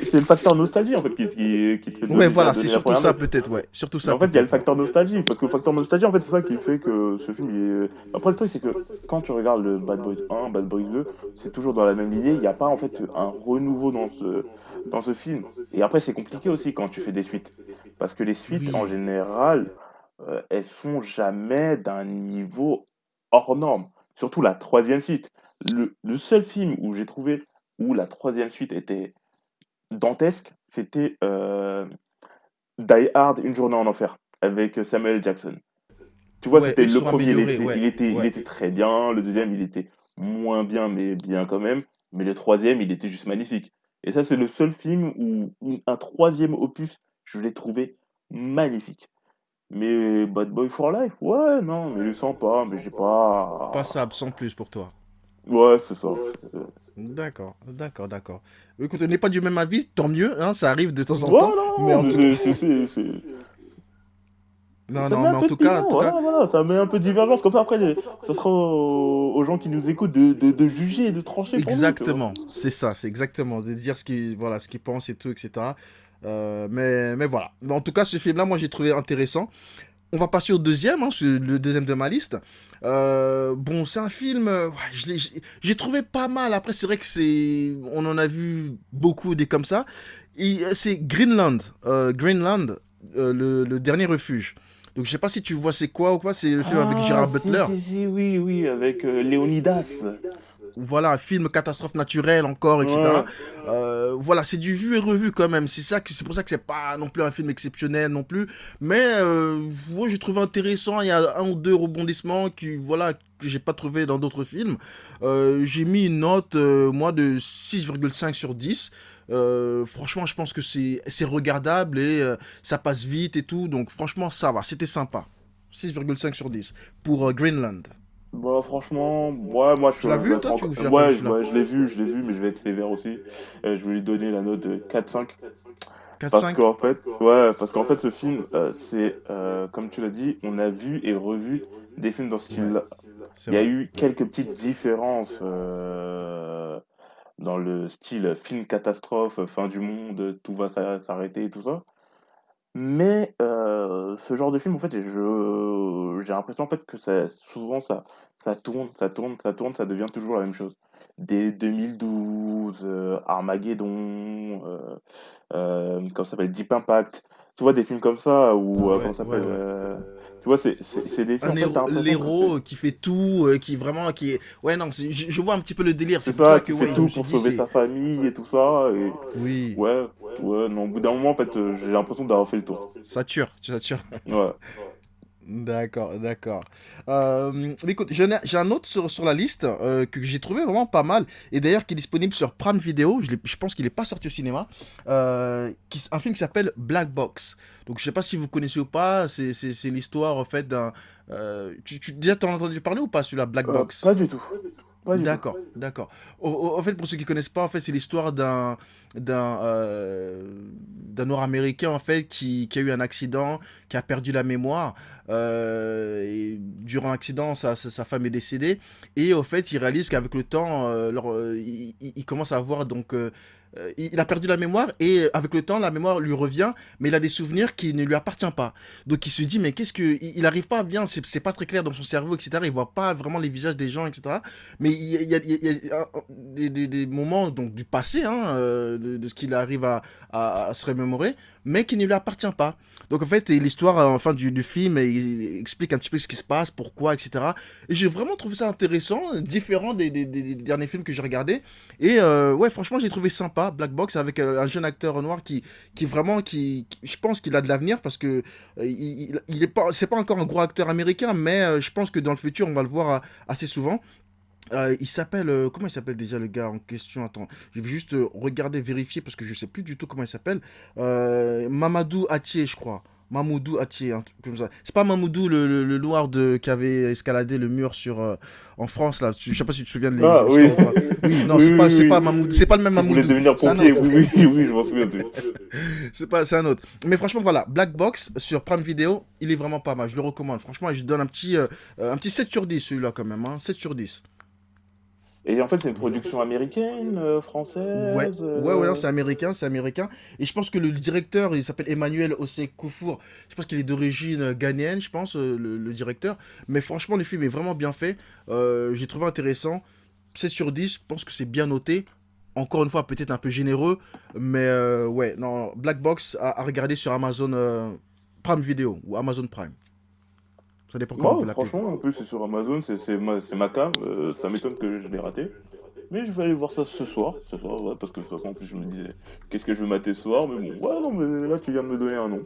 c'est- le facteur nostalgie en fait qui, qui, qui te Ouais, voilà, c'est surtout ça, peut-être, ouais. Surtout Mais ça. en fait, il y a le facteur nostalgie, parce que le facteur nostalgie, en fait, c'est ça qui fait que ce film, il est... Après, le truc, c'est que quand tu regardes le Bad Boys 1, Bad Boys 2, c'est toujours dans la même lignée, il n'y a pas, en fait, un renouveau dans ce, dans ce film. Et après, c'est compliqué aussi quand tu fais des suites, parce que les suites, Oui. en général, euh, elles sont jamais d'un niveau hors norme. Surtout la troisième suite. Le, le seul film où j'ai trouvé où la troisième suite était dantesque, c'était euh, Die Hard, Une journée en enfer, avec Samuel. Jackson. Tu vois, Ouais, c'était le premier, il était, ouais, il, était, ouais. il était très bien, le deuxième, il était moins bien, mais bien quand même, mais le troisième, il était juste magnifique. Et ça, c'est le seul film où, où un troisième opus, je l'ai trouvé magnifique. Mais Bad Boy for Life, ouais, non, mais il est sympa, mais j'ai pas... Passable, sans plus pour toi. Ouais, c'est ça. D'accord, d'accord, d'accord. Écoute, on n'est pas du même avis, tant mieux, hein, ça arrive de temps en temps. non, mais en mais tout c'est- c'est- c'est- c'est- Non, ça non, mais en tout cas, en tout cas, voilà, voilà, ça met un peu de divergence. Comme ça, après, les- ça sera aux, aux gens qui nous écoutent de, de, de juger et de trancher. Exactement, c'est ça, c'est exactement, de dire ce qu'ils voilà, ce qu'ils pensent et tout, etc. Euh, mais, mais voilà. Mais en tout cas, ce film-là, moi, j'ai trouvé intéressant. On va passer au deuxième, hein, c'est le deuxième de ma liste. Euh, bon, c'est un film, euh, j'ai trouvé pas mal. Après, c'est vrai que c'est, on en a vu beaucoup des comme ça. Et, C'est Greenland, euh, Greenland, euh, le, le dernier refuge. Donc, je sais pas si tu vois c'est quoi ou quoi. C'est le film avec Ah, Gerard si, Butler. si, si, oui, oui, avec euh, Léonidas. Voilà, un film catastrophe naturelle encore, etc. Ouais. Euh, voilà, c'est du vu et revu quand même. C'est ça que c'est pour ça que c'est pas non plus un film exceptionnel non plus. Mais euh, ouais, j'ai trouvé intéressant. Il y a un ou deux rebondissements qui voilà que j'ai pas trouvé dans d'autres films. Euh, j'ai mis une note moi de 6,5 sur 10. Euh, franchement, je pense que c'est regardable et euh, ça passe vite et tout. Donc franchement, ça va. C'était sympa. 6,5 sur 10 pour euh, Greenland. Bah, franchement, ouais, moi, je Tu l'as vu, toi, tu- ouais, vu, ouais, je l'ai vu, je l'ai vu, mais je vais être sévère aussi. Je vais lui donner la note de 4-5. 4, Parce 5 qu'en fait, ouais, parce qu'en fait, ce film, c'est, comme tu l'as dit, on a vu et revu des films dans ce style-là. C'est Il y a eu quelques petites différences euh, dans le style film catastrophe, fin du monde, tout va s'a- s'arrêter et tout ça. Mais euh, ce genre de film, en fait, j'ai l'impression en fait que ça, souvent ça, ça tourne, ça tourne, ça tourne, ça devient toujours la même chose. Dès 2012, euh, Armageddon, euh, euh, ça s'appelle, Deep Impact. Tu vois des films comme ça où, euh, Ouais, comment ça s'appelle, ouais, ouais. euh, tu vois, c'est, des films l'héros qui fait tout, euh, qui vraiment, qui est... Ouais, non, je, je vois un petit peu le délire. c'est pour ça, qui que, fait tout pour sauver sa famille et tout ça. Et Oui, ouais, ouais, non, au bout d'un moment, en fait, euh, j'ai l'impression d'avoir fait le tour. ça tue, ça tue. Ouais. D'accord, d'accord. Euh, écoute, j'ai un autre sur, sur la liste euh, que j'ai trouvé vraiment pas mal, et d'ailleurs qui est disponible sur Prime Video, je, pense qu'il n'est pas sorti au cinéma, euh, qui, un film qui s'appelle Black Box. Donc je sais pas si vous connaissez ou pas, c'est l'histoire en fait d'un... euh, tu, tu, déjà t'en as entendu parler ou pas celui-là, Black Euh, Box? pas du tout. D'accord, d'accord. En fait, pour ceux qui connaissent pas, en fait, c'est l'histoire d'un d'un euh, d'un Nord-Américain en fait qui, a eu un accident, qui a perdu la mémoire. euh, durant l'accident, sa, sa, femme est décédée. Et au fait, il réalise qu'avec le temps, euh, il- il commence à avoir donc euh, il a perdu la mémoire et avec le temps, la mémoire lui revient, mais il a des souvenirs qui ne lui appartiennent pas. Donc il se dit, mais qu'est-ce que. Il il arrive pas bien, c'est pas très clair dans son cerveau, etc. Il voit pas vraiment les visages des gens, etc. Mais il y a, des, moments donc, du passé, hein, euh, de, ce qu'il arrive à- à se remémorer, mais qui ne lui appartient pas. Donc en fait, l'histoire euh, enfin, du, du film il explique un petit peu ce qui se passe, pourquoi, etc. Et j'ai vraiment trouvé ça intéressant, différent des, derniers films que j'ai regardés. Et euh, ouais, franchement, j'ai trouvé sympa Black Box avec euh, un jeune acteur noir qui, qui vraiment, qui, je pense qu'il a de l'avenir parce que il, il- est pas, c'est pas encore un gros acteur américain, mais je pense que dans le futur, on va le voir assez souvent. Euh, il s'appelle. euh, comment il s'appelle déjà le gars en question? Attends, je vais juste euh, regarder, vérifier parce que je sais plus du tout comment il s'appelle. Mamadou Atié, je crois. Mamoudou Atier, un truc comme ça. C'est pas Mamoudou le, le, le noir de, qui avait escaladé le mur sur, en France, là. Je sais pas si tu te souviens de Ah, l'émission, oui. quoi. Oui, non, Oui, c'est oui, pas, oui, pas Mamoudou. C'est pas le même Mamoudou. devenir pompier, oui, oui, oui, je m'en souviens. C'est pas, c'est un autre. Mais franchement, voilà, Black Box sur Prime Video, il est vraiment pas mal. Je le recommande. Franchement, je donne un petit, euh, un petit 7 sur 10, celui-là, quand même. Hein. 7 sur 10. Et en fait, c'est une production américaine, euh, française Ouais, euh, ouais, ouais, c'est américain, c'est américain. Et je pense que le directeur, il s'appelle Emmanuel Ossé Koufour. Je pense qu'il est d'origine euh, ghanéenne, je pense, le, le directeur. Mais franchement, le film est vraiment bien fait. Euh, J'ai trouvé intéressant. 7 sur 10, je pense que c'est bien noté. Encore une fois, peut-être un peu généreux. Mais ouais, non, Black Box à, à regarder sur Amazon Prime Video ou Amazon Prime. Ça dépend comment Bon, vous franchement, en plus, c'est sur Amazon, c'est ma, ma cam. euh, ça m'étonne que je l'ai raté. Mais je vais aller voir ça ce soir. Ce soir, ouais, parce que de toute façon, en plus, je me disais, qu'est-ce que je vais mater ce soir Mais bon, ouais, non, mais là, tu viens de me donner un nom.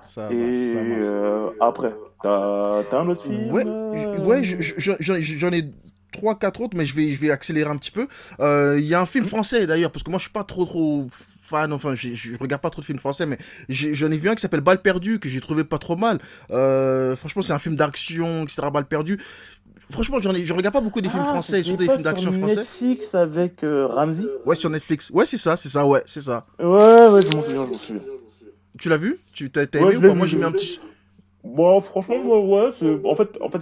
Ça Et ça euh, après, t'as un autre film Ouais, euh, ouais, je- je- j'en ai trois, quatre autres, mais je vais, je vais accélérer un petit peu. Euh, Il y a un film français d'ailleurs, parce que moi je suis pas trop trop fan, enfin je regarde pas trop de films français, mais j'en ai, vu un qui s'appelle Balle perdue, que j'ai trouvé pas trop mal. Euh, franchement, c'est un film d'action, etc. Balle perdue. Franchement, j'en ai, je regarde pas beaucoup des films Ah, français, surtout des films d'action français. Netflix avec euh, Ramsey Ouais, sur Netflix. Ouais, c'est ça, c'est ça, ouais, c'est ça. Ouais, ouais, je m'en souviens, je m'en souviens. Tu l'as vu? Tu t'as Ouais, aimé ou pas? vu, Moi j'ai mis un petit. Bon, franchement, moi, ouais, c'est... En fait, en fait,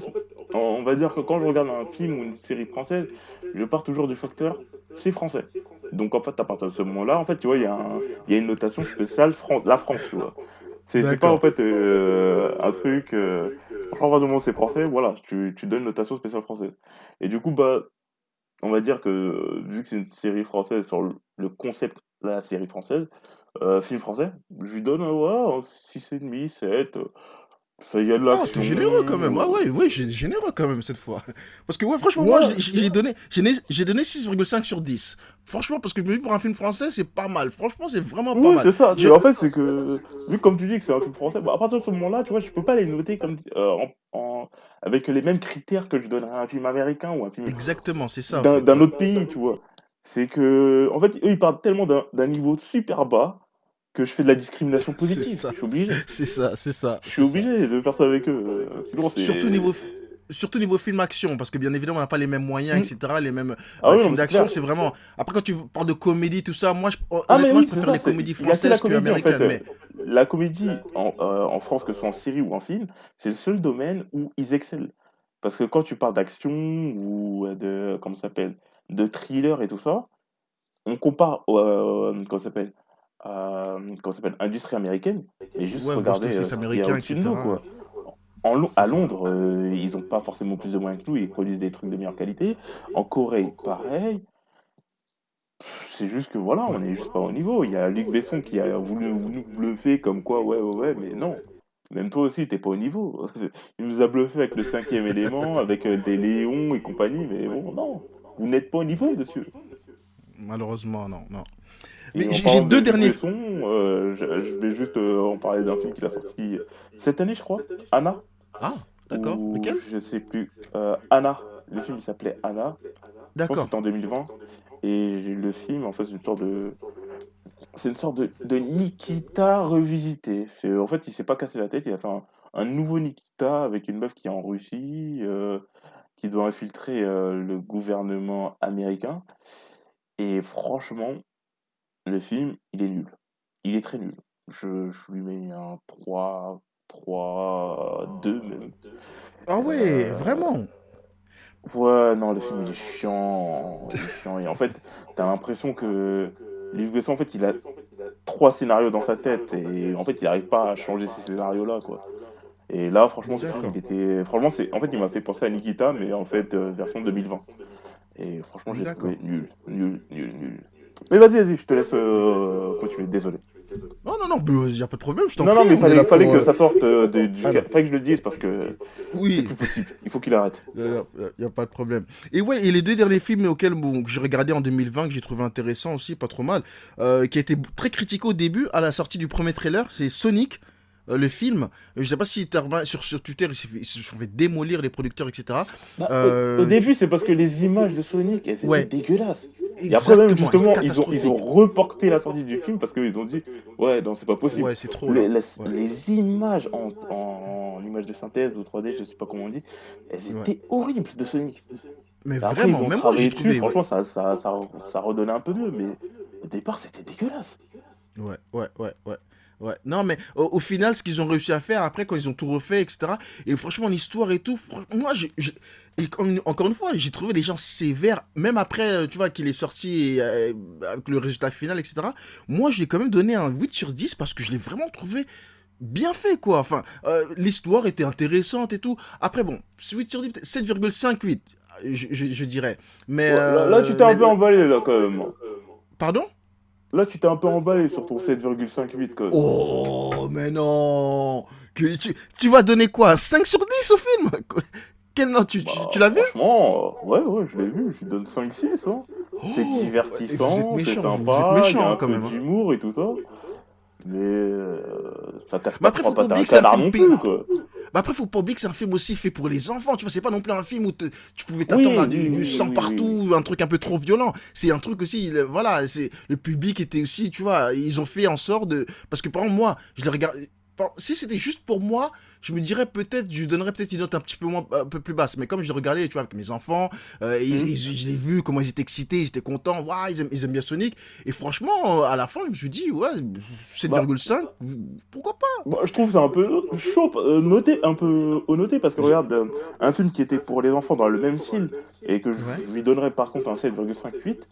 on va dire que quand je regarde un film ou une série française, je pars toujours du facteur, c'est français. Donc, en fait, à partir de ce moment-là, en fait, tu vois, il y, a un- il y a une notation spéciale Fran- la France, tu vois. C'est, pas, en fait, euh, un truc... Euh... À partir du moment où c'est français, voilà, tu, tu donnes une notation spéciale française. Et du coup, bah, on va dire que, vu que c'est une série française sur le, concept de la série française, euh, film français, je lui donne, euh, ouais, un 6,5, 7... ça y a de Oh, l'action. t'es généreux quand même. Ah ouais, ouais, j'ai généreux quand même cette fois. Parce que ouais, franchement, moi, Ouais. j'ai j'ai donné, j'ai donné 6,5 sur 10. Franchement, parce que je me dis pour un film français, c'est pas mal. Franchement, c'est vraiment pas Oui, mal. c'est ça. Je- En fait, c'est que, vu comme tu dis que c'est un film français, bah, à partir de ce moment-là, tu vois, je peux pas les noter comme, euh, en, en- avec les mêmes critères que je donnerais à un film américain ou un film Exactement, c'est ça. en d'un fait, autre pays, tu vois. C'est que, en fait, eux, ils partent tellement d'un niveau super bas que je fais de la discrimination positive. Je suis obligé. C'est ça, c'est ça. Je suis obligé de faire ça avec eux. Sinon. Surtout niveau, surtout niveau film action, parce que bien évidemment, on n'a pas les mêmes moyens, Mm. etc. Les mêmes Ah oui, films d'action, c'est vraiment. Après, quand tu parles de comédie, tout ça, moi, je, Ah, mais honnêtement, oui, je préfère ça, les comédies que la françaises que comédie, en fait, américaines. Mais La comédie en, euh, en France, que ce soit en série ou en film, c'est le seul domaine où ils excellent. Parce que quand tu parles d'action ou euh, de, comment ça s'appelle, de thriller et tout ça, on compare, euh, comment ça s'appelle, euh, comment s'appelle, industrie américaine, et juste Ouais, regarder euh, ce qu'il y a américain, nous, quoi. En, Lo- à. Londres, euh, ils n'ont pas forcément plus de moyens que nous, ils produisent des trucs de meilleure qualité. En Corée, pareil. C'est juste que voilà, on n'est juste pas au niveau. Il y a Luc Besson qui a voulu nous bluffer comme quoi, ouais, ouais, ouais, mais non. Même toi aussi, t'es pas au niveau. Il nous a bluffé avec le cinquième élément, avec euh, des Léons et compagnie, mais bon, non. Vous n'êtes pas au niveau, monsieur. Malheureusement, non, non. Mais j'ai deux de derniers. Besson, euh, je, je vais juste euh, en parler d'un film qu'il a sorti cette année, je crois. Anna. Ah, d'accord. Lequel? Je sais plus. Euh, Anna. Le film il s'appelait Anna. D'accord. c'était en 2020. Et le film, en fait, c'est une sorte de. C'est une sorte de, de Nikita revisité. En fait, il s'est pas cassé la tête. Il a fait un, un nouveau Nikita avec une meuf qui est en Russie, qui doit infiltrer le gouvernement américain. Et franchement, le film, il est nul. Il est très nul. Je, je lui mets un 3, 3, 2 même. Ah ouais, Euh, vraiment. Ouais, non, le film il est chiant. Il est chiant. Et en fait, t'as l'impression que Luc Besson, en fait, il a trois scénarios dans sa tête. Et en fait, il n'arrive pas à changer ces scénarios-là, quoi. Et là, franchement, ce film, D'accord. il était. Franchement, c'est... en fait, il m'a fait penser à Nikita, mais en fait, euh, version 2020. Et franchement, j'ai trouvé nul, nul, nul, nul. Mais vas-y, vas-y, je te laisse euh, continuer. Désolé. Non, non, non, il n'y a pas de problème, je t'en Non, prie. non, mais on est fallait, que euh, ça sorte euh, de- du. Ah, non. Fallait que je le dise parce que c'est Oui, plus possible. Il faut qu'il arrête. il n'y a, pas de problème. Et ouais, et les deux derniers films auxquels bon, que j'ai regardé en 2020, que j'ai trouvé intéressant aussi, pas trop mal, euh, qui a été très critiqué au début, à la sortie du premier trailer, c'est Sonic. Euh, le film, je sais pas si sur, sur Twitter, ils se, sont fait démolir les producteurs, etc. Bah, Euh, au, début, c'est parce que les images de Sonic, elles étaient Ouais. dégueulasses. Et après, même, justement, ils ont, ils ont reporté la sortie du film parce qu'ils ont dit Ouais, non, c'est pas possible. Ouais, c'est trop. les, Ouais. images en, en, images de synthèse ou 3D, je sais pas comment on dit, elles Ouais. étaient horribles de Sonic. Mais Après, vraiment, ils ont même moi, j'ai trouvé. franchement, ça, ça, ça, ça redonnait un peu mieux, mais au départ, c'était dégueulasse. Ouais, ouais, ouais, ouais. Ouais, non, mais au, au final, ce qu'ils ont réussi à faire après, quand ils ont tout refait, etc. Et franchement, l'histoire et tout, moi, et comme- encore une fois, j'ai trouvé les gens sévères, même après, euh, tu vois, qu'il est sorti et, euh, avec le résultat final, etc. Moi, je lui ai quand même donné un 8 sur 10 parce que je l'ai vraiment trouvé bien fait, quoi. Enfin, euh, l'histoire était intéressante et tout. Après, bon, 8 sur 10, peut-être 7,5, 8, je, je- je dirais. Mais. Ouais, là, là, tu t'es un peu emballé, là, quand même. Pardon? Là, tu t'es un peu emballé sur ton 7,58, quand même. Oh, mais non que tu, tu vas donner quoi un 5 sur 10 au film? Quel nom tu, tu, Bah, tu l'as vu? Franchement, euh, ouais, ouais, je l'ai vu, je lui donne 5-6. Hein. C'est Oh, divertissant, c'est méchant, vous, sympa, il y méchant a un quand peu même. hein. d'humour et tout ça. Mais euh, ça casse Mais pas après, pas pattes à un c'est canard non plus, quoi. Bah après, faut pas oublier que c'est un film aussi fait pour les enfants. Tu vois, c'est pas non plus un film où te- tu pouvais t'attendre à du, oui, du oui, sang oui, partout, un truc un peu trop violent. C'est un truc aussi, le- voilà, c'est le public était aussi, tu vois, ils ont fait en sorte de. Parce que par exemple, moi, je les regarde. Si c'était juste pour moi, je me dirais peut-être, je lui donnerais peut-être une note un petit peu moins, un peu plus basse. Mais comme je regardais, tu vois, avec mes enfants, euh, ils- Mhm. ils- je les vu comment ils étaient excités, ils étaient contents, waouh, ils aiment, ils aiment bien Sonic. Et franchement, à la fin, je me suis dit, ouais, 7,5, pourquoi pas? Bon, je trouve ça un peu chaud, euh, noté, un peu au noté, parce que regarde, euh, un film qui était pour les enfants dans le même style, et que je Ouais. lui donnerais par contre un 7,58,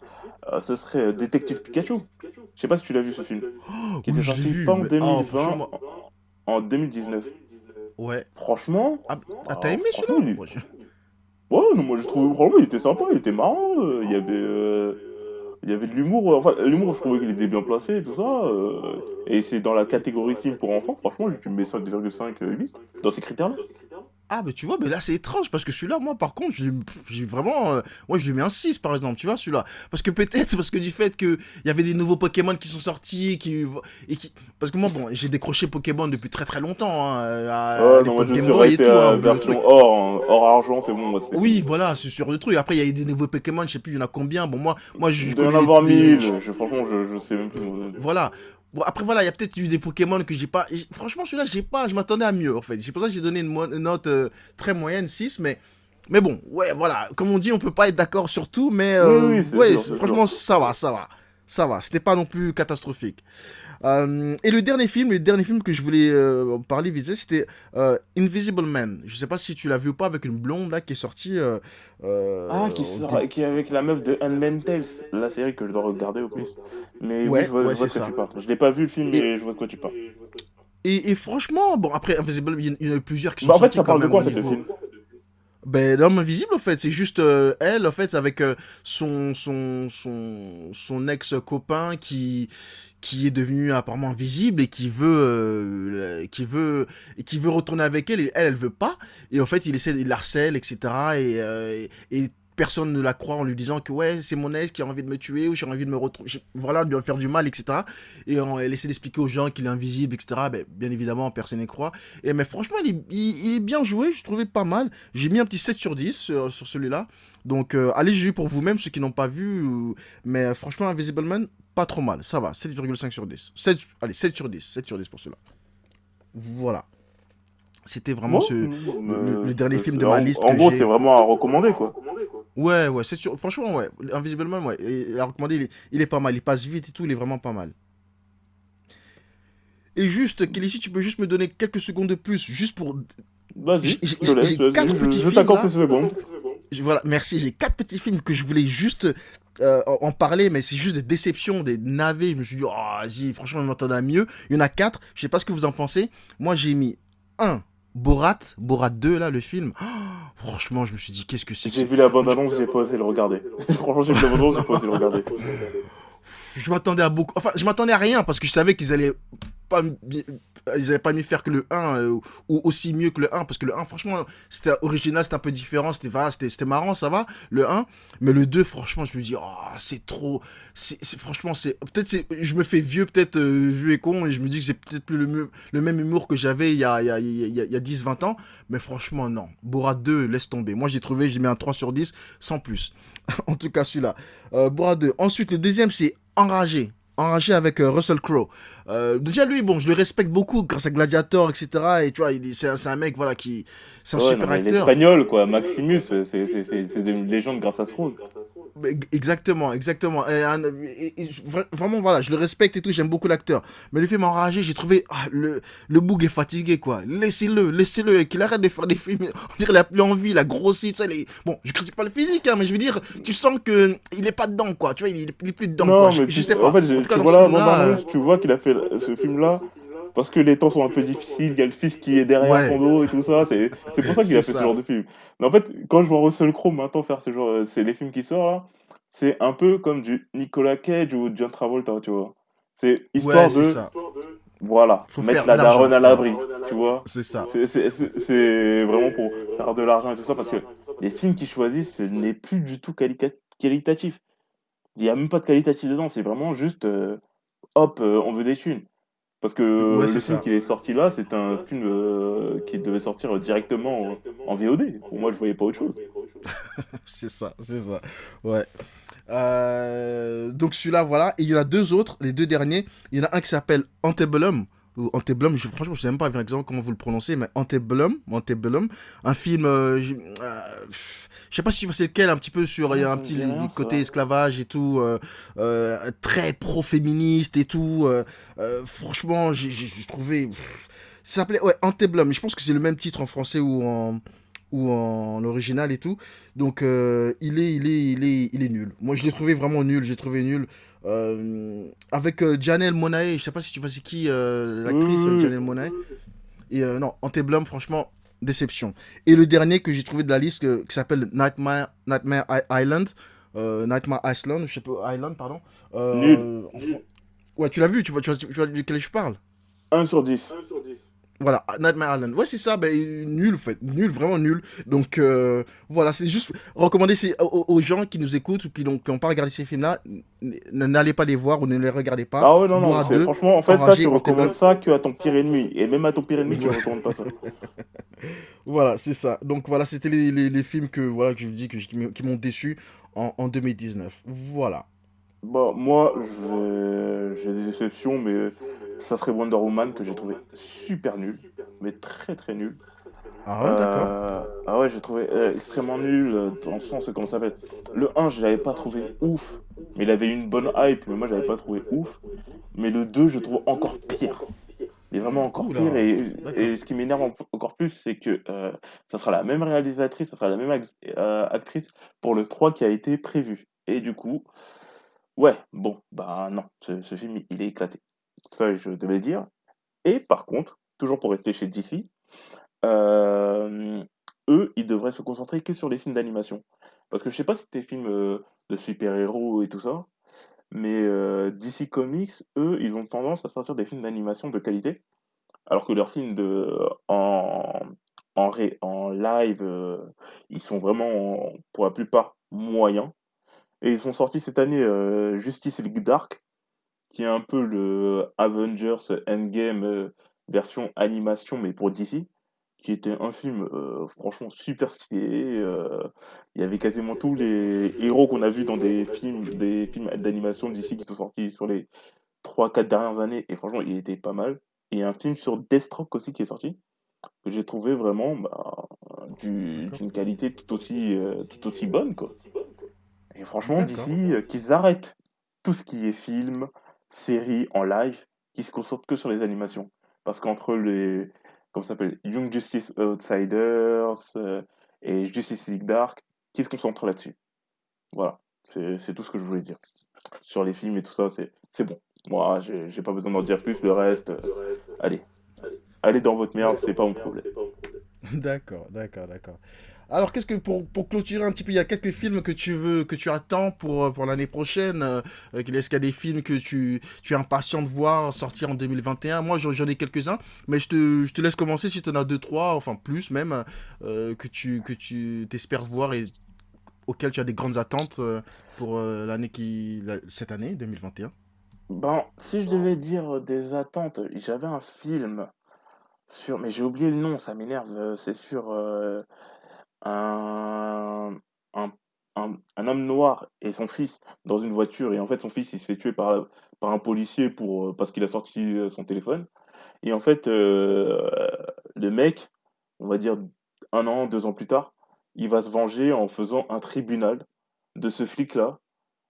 euh, ce serait euh, Détective Pikachu. Je sais pas si tu l'as vu ce film. Oh, Qui oui, était sorti pas en mais- 2020, oh, franchement, en 2019. Ouais. Franchement, Ah, ah, t'as Ah, aimé franchement, celui-là il Ouais, non, moi je trouve vraiment il était sympa, il était marrant, euh, il y avait euh, il y avait de l'humour, euh, enfin l'humour je trouvais qu'il était bien placé et tout ça, euh, et c'est dans la catégorie film pour enfants, franchement je mets 5,5 euh, 8 dans ces critères-là. Ah, mais tu vois, mais là c'est étrange parce que celui-là, moi par contre, j'ai vraiment. euh, moi je lui mets un 6 par exemple, tu vois, celui-là. Parce que peut-être, parce que du fait qu'il y avait des nouveaux Pokémon qui sont sortis, qui, et qui. Parce que moi, bon, j'ai décroché Pokémon depuis très très longtemps, hein, à Ouais, non, moi je Game Boy et tout. hein, version or, hein, or argent, c'est bon, moi Oui, voilà, c'est sur le truc. Après, il y a eu des nouveaux Pokémon, je sais plus, il y en a combien. Bon, moi, moi je. Il doit en avoir les- 1000, je, franchement je, je sais même plus. Voilà. Bon, après, voilà, il y a peut-être eu des Pokémon que j'ai pas. Franchement, celui-là, j'ai pas. Je m'attendais à mieux, en fait. C'est pour ça que j'ai donné une, mo- une note euh, très moyenne, 6. Mais, mais bon, ouais, voilà. Comme on dit, on peut pas être d'accord sur tout. Mais, euh, Oui, oui, c'est ouais, sûr, franchement, ça va, ça va. Ça va. C'était pas non plus catastrophique. Euh, et le dernier film, le dernier film que je voulais euh, parler vite c'était euh, Invisible Man. Je sais pas si tu l'as vu ou pas avec une blonde là qui est sortie. Ah, qui, sort, qui est avec la meuf de Handmaid's Tales, la série que je dois regarder au plus. Mais Ouais, oui, je vois, ouais, je vois de quoi ça. tu parles. Je l'ai pas vu le film, Et- mais je vois de quoi tu parles. Et, et franchement, bon, après, Invisible, il y en- a eu plusieurs qui sont Bah en fait ça parle de quoi au en fait le niveau- film? Ben, l'homme invisible, en fait, c'est juste euh, elle, en fait, avec euh, son, son, son, son ex-copain qui, qui est devenu apparemment invisible et qui veut, euh, qui veut, qui veut retourner avec elle et elle, elle veut pas. Et en fait, il essaie, il harcèle, etc. Et, euh, et, et personne ne la croit en lui disant que ouais, c'est mon ex qui a envie de me tuer ou j'ai envie de me retrouver, voilà, de lui faire du mal, etc. Et on, elle essaie d'expliquer aux gens qu'il est invisible, etc. Ben, bien évidemment, personne n'y croit. Et mais franchement, il est, bien joué, je trouvais pas mal. J'ai mis un petit 7 sur 10 sur, sur celui-là. Donc euh, allez juger pour vous-même, ceux qui n'ont pas vu. Mais euh, franchement, Invisible Man, pas trop mal. Ça va, 7,5 sur 10. 7, allez, 7 sur 10. 7 sur 10 pour celui-là. Voilà. C'était vraiment ce... euh, le dernier film de ma liste En gros, c'est vraiment à recommander quoi. Ouais, ouais, c'est sûr. Franchement, ouais. Invisible Man, ouais. Il a recommandé, il est, il est pas mal. Il passe vite et tout, il est vraiment pas mal. Et juste, Kélissi, tu peux juste me donner quelques secondes de plus, juste pour Vas-y, je te laisse, quatre je- petits je films, t'accorde là. ces secondes. Voilà, merci. J'ai quatre petits films que je voulais juste euh, en parler, mais c'est juste des déceptions, des navets. Je me suis dit, oh, vas-y, franchement, je m'attendais à mieux. Il y en a quatre. Je sais pas ce que vous en pensez. Moi, j'ai mis un Borat, Borat 2, là, le film. Oh, franchement, je me suis dit, qu'est-ce que c'est que J'ai vu la bande-annonce, j'ai pas osé le regarder. Franchement, j'ai vu la bande-annonce, j'ai pas osé le regarder. Je m'attendais à beaucoup. Enfin, je m'attendais à rien parce que je savais qu'ils allaient pas ils avaient pas mis faire que le 1 euh, ou aussi mieux que le 1 parce que le 1 franchement c'était original c'était un peu différent c'était voilà, c'était marrant ça va le 1 mais le 2 franchement je me dis oh c'est trop c'est franchement c'est peut-être je me fais vieux peut-être euh, vieux et con et je me dis que j'ai peut-être plus le, le même humour que j'avais il y a il y a, il y a, il y a 10 20 ans. Mais franchement non. Borat 2 laisse tomber. Moi j'ai trouvé j'ai mis un 3 sur 10 sans plus. En tout cas celui-là. Euh, Borat 2 ensuite le deuxième c'est Enragé. Enragé avec euh, Russell Crowe euh, déjà lui bon je le respecte beaucoup grâce à Gladiator etc et tu vois c'est un, mec voilà qui c'est un Ouais, super non, acteur L'espagnol, quoi, Maximus, c'est c'est- c'est- c'est une légende grâce à ce rôle. Exactement, exactement. Et un- et- et vra- vraiment, voilà, je le respecte et tout, j'aime beaucoup l'acteur. Mais le film Enragé, j'ai trouvé, ah, le, le boug est fatigué, quoi. Laissez-le, laissez-le, et qu'il arrête de faire des films. On dirait qu'il a plus envie, il a grossi, tout ça. il est- Bon, je critique pas le physique, hein, mais je veux dire, tu sens que il est pas dedans, quoi. Tu vois, il est, il est plus dedans, non, quoi. mais Je, tu, je sais pas. en fait, en tout cas, tu ce là, Montparnasse, tu vois qu'il a fait ce film-là parce que les temps sont un peu difficiles, il y a le fils qui est derrière Ouais. son dos et tout ça, c'est pour ça qu'il a fait ça. ce genre de film. Mais en fait, quand je vois Russell Crowe maintenant faire ce genre, c'est les films qui sortent là, c'est un peu comme du Nicolas Cage ou John Travolta, tu vois. C'est histoire ouais, de, ça. voilà, Faut mettre la daronne à l'abri, tu vois. C'est ça. C'est- vraiment pour faire de l'argent et tout ça, parce que les films qu'ils choisissent, ce n'est plus du tout qualitatif. Il n'y a même pas de qualitatif dedans, c'est vraiment juste, euh, hop, euh, on veut des thunes. Parce que Ouais, le film qui est sorti là, c'est un film euh, qui devait sortir directement en, en VOD. Pour moi, je voyais pas autre chose. C'est ça, c'est ça. Ouais. Euh, donc celui-là, voilà. Et il y en a deux autres, les deux derniers. Il y en a un qui s'appelle Antebellum. Ou Antebellum, je, franchement, je sais même pas exactement comment vous le prononcez, mais Antebellum, Antebellum, un film, euh, je euh, je sais pas si c'est lequel, un petit peu sur, il y a un petit rien, côté esclavage et tout, euh, euh, très pro-féministe et tout. franchement, j'ai trouvé, ça s'appelait, ouais, Antebellum. Je pense que c'est le même titre en français ou en, ou en original et tout. Donc euh, il est il est il est il est nul. Moi je l'ai trouvé vraiment nul, j'ai trouvé nul Euh, avec euh, Janelle Monae, je sais pas si tu vois c'est qui euh, l'actrice. Janelle Monae. Et euh, non, Antebellum franchement déception. Et le dernier que j'ai trouvé de la liste que- qui s'appelle Nightmare Nightmare I- Island euh, Nightmare Island, je sais pas Island pardon. Euh, Nul. en Ouais, tu l'as vu, tu vois tu vois, tu vois de quel je parle? 1 sur 10. Voilà, Nightmare Island. Ouais, c'est ça, ben, nul, fait. Nul, vraiment nul. Donc, euh, voilà, c'est juste recommander aux, aux gens qui nous écoutent ou qui n'ont pas regardé ces films-là, n'allez pas les voir ou ne les regardez pas. Ah ouais, non, non, deux, franchement, en fait, ça, tu recommandes ça que à ton pire ennemi. Et même à ton pire ennemi, tu Ouais. retournes pas ça. Voilà, c'est ça. Donc, voilà, c'était les, les, les films que, voilà, que je vous dis que, qui m'ont- déçu en, en 2019. Voilà. Bon, moi, j'ai des déceptions, mais ça serait Wonder Woman que j'ai trouvé super nul, mais très très nul. Ah ouais. Euh, ah ouais, j'ai trouvé euh, extrêmement nul euh, dans le sens, comment ça s'appelle? Le 1, je l'avais pas trouvé ouf, mais il avait une bonne hype, mais moi, je l'avais pas trouvé ouf. Mais le 2, je trouve encore pire. Il est vraiment encore Oula, pire. Et, ce qui m'énerve en- encore plus, c'est que ça sera la même réalisatrice, ça sera la même ac- actrice pour le 3 qui a été prévu. Et du coup, ouais, bon, bah non, ce, ce film, il est éclaté. Ça, je devais le dire. Et par contre, toujours pour rester chez DC, euh, eux, ils devraient se concentrer que sur les films d'animation. Parce que je sais pas si c'était films euh, de super-héros et tout ça, mais euh, DC Comics, eux, ils ont tendance à sortir des films d'animation de qualité, alors que leurs films de, en, en, live, euh, ils sont vraiment, pour la plupart, moyens. Et ils sont sortis cette année euh, Justice League Dark, qui est un peu le Avengers Endgame euh, version animation, mais pour DC, qui était un film euh, franchement super stylé. euh, il y avait quasiment tous les héros qu'on a vus dans des films, des films d'animation d'ici qui sont sortis sur les 3-4 dernières années, et franchement, il était pas mal. Et un film sur Deathstroke aussi qui est sorti, que j'ai trouvé vraiment bah, du- d'une qualité tout aussi, euh, tout aussi bonne, quoi. Et franchement, d'ici, qu'ils arrêtent tout ce qui est film, série en live, qu'ils se concentrent que sur les animations. Parce qu'entre les, comment s'appelle, Young Justice Outsiders euh, et Justice League Dark, qui se concentrent là-dessus. Voilà, c'est tout ce que je voulais dire. Sur les films et tout ça, c'est bon. Moi, j'ai pas besoin d'en dire plus. Le reste, euh, allez, allez dans votre merde, c'est pas mon problème. D'accord, d'accord, d'accord. Alors, qu'est-ce que pour, pour clôturer un petit peu, il y a quelques films que tu veux, que tu attends pour, pour l'année prochaine. euh, euh, Est-ce qu'il y a des films que tu, tu es impatient de voir sortir en 2021? Moi, j'en ai quelques-uns, mais je te, je te laisse commencer si tu en as deux, trois, enfin plus même, euh, que tu, que tu t'espères voir et auxquels tu as des grandes attentes euh, pour euh, l'année qui, cette année 2021. Ben, si je devais dire des attentes, j'avais un film sur, mais j'ai oublié le nom, ça m'énerve. euh, C'est sur euh, un, un, un, homme noir et son fils dans une voiture, et en fait son fils il se fait tuer par, par un policier pour, euh, parce qu'il a sorti euh, son téléphone. Et en fait, euh, le mec, on va dire un an, deux ans plus tard, il va se venger en faisant un tribunal de ce flic-là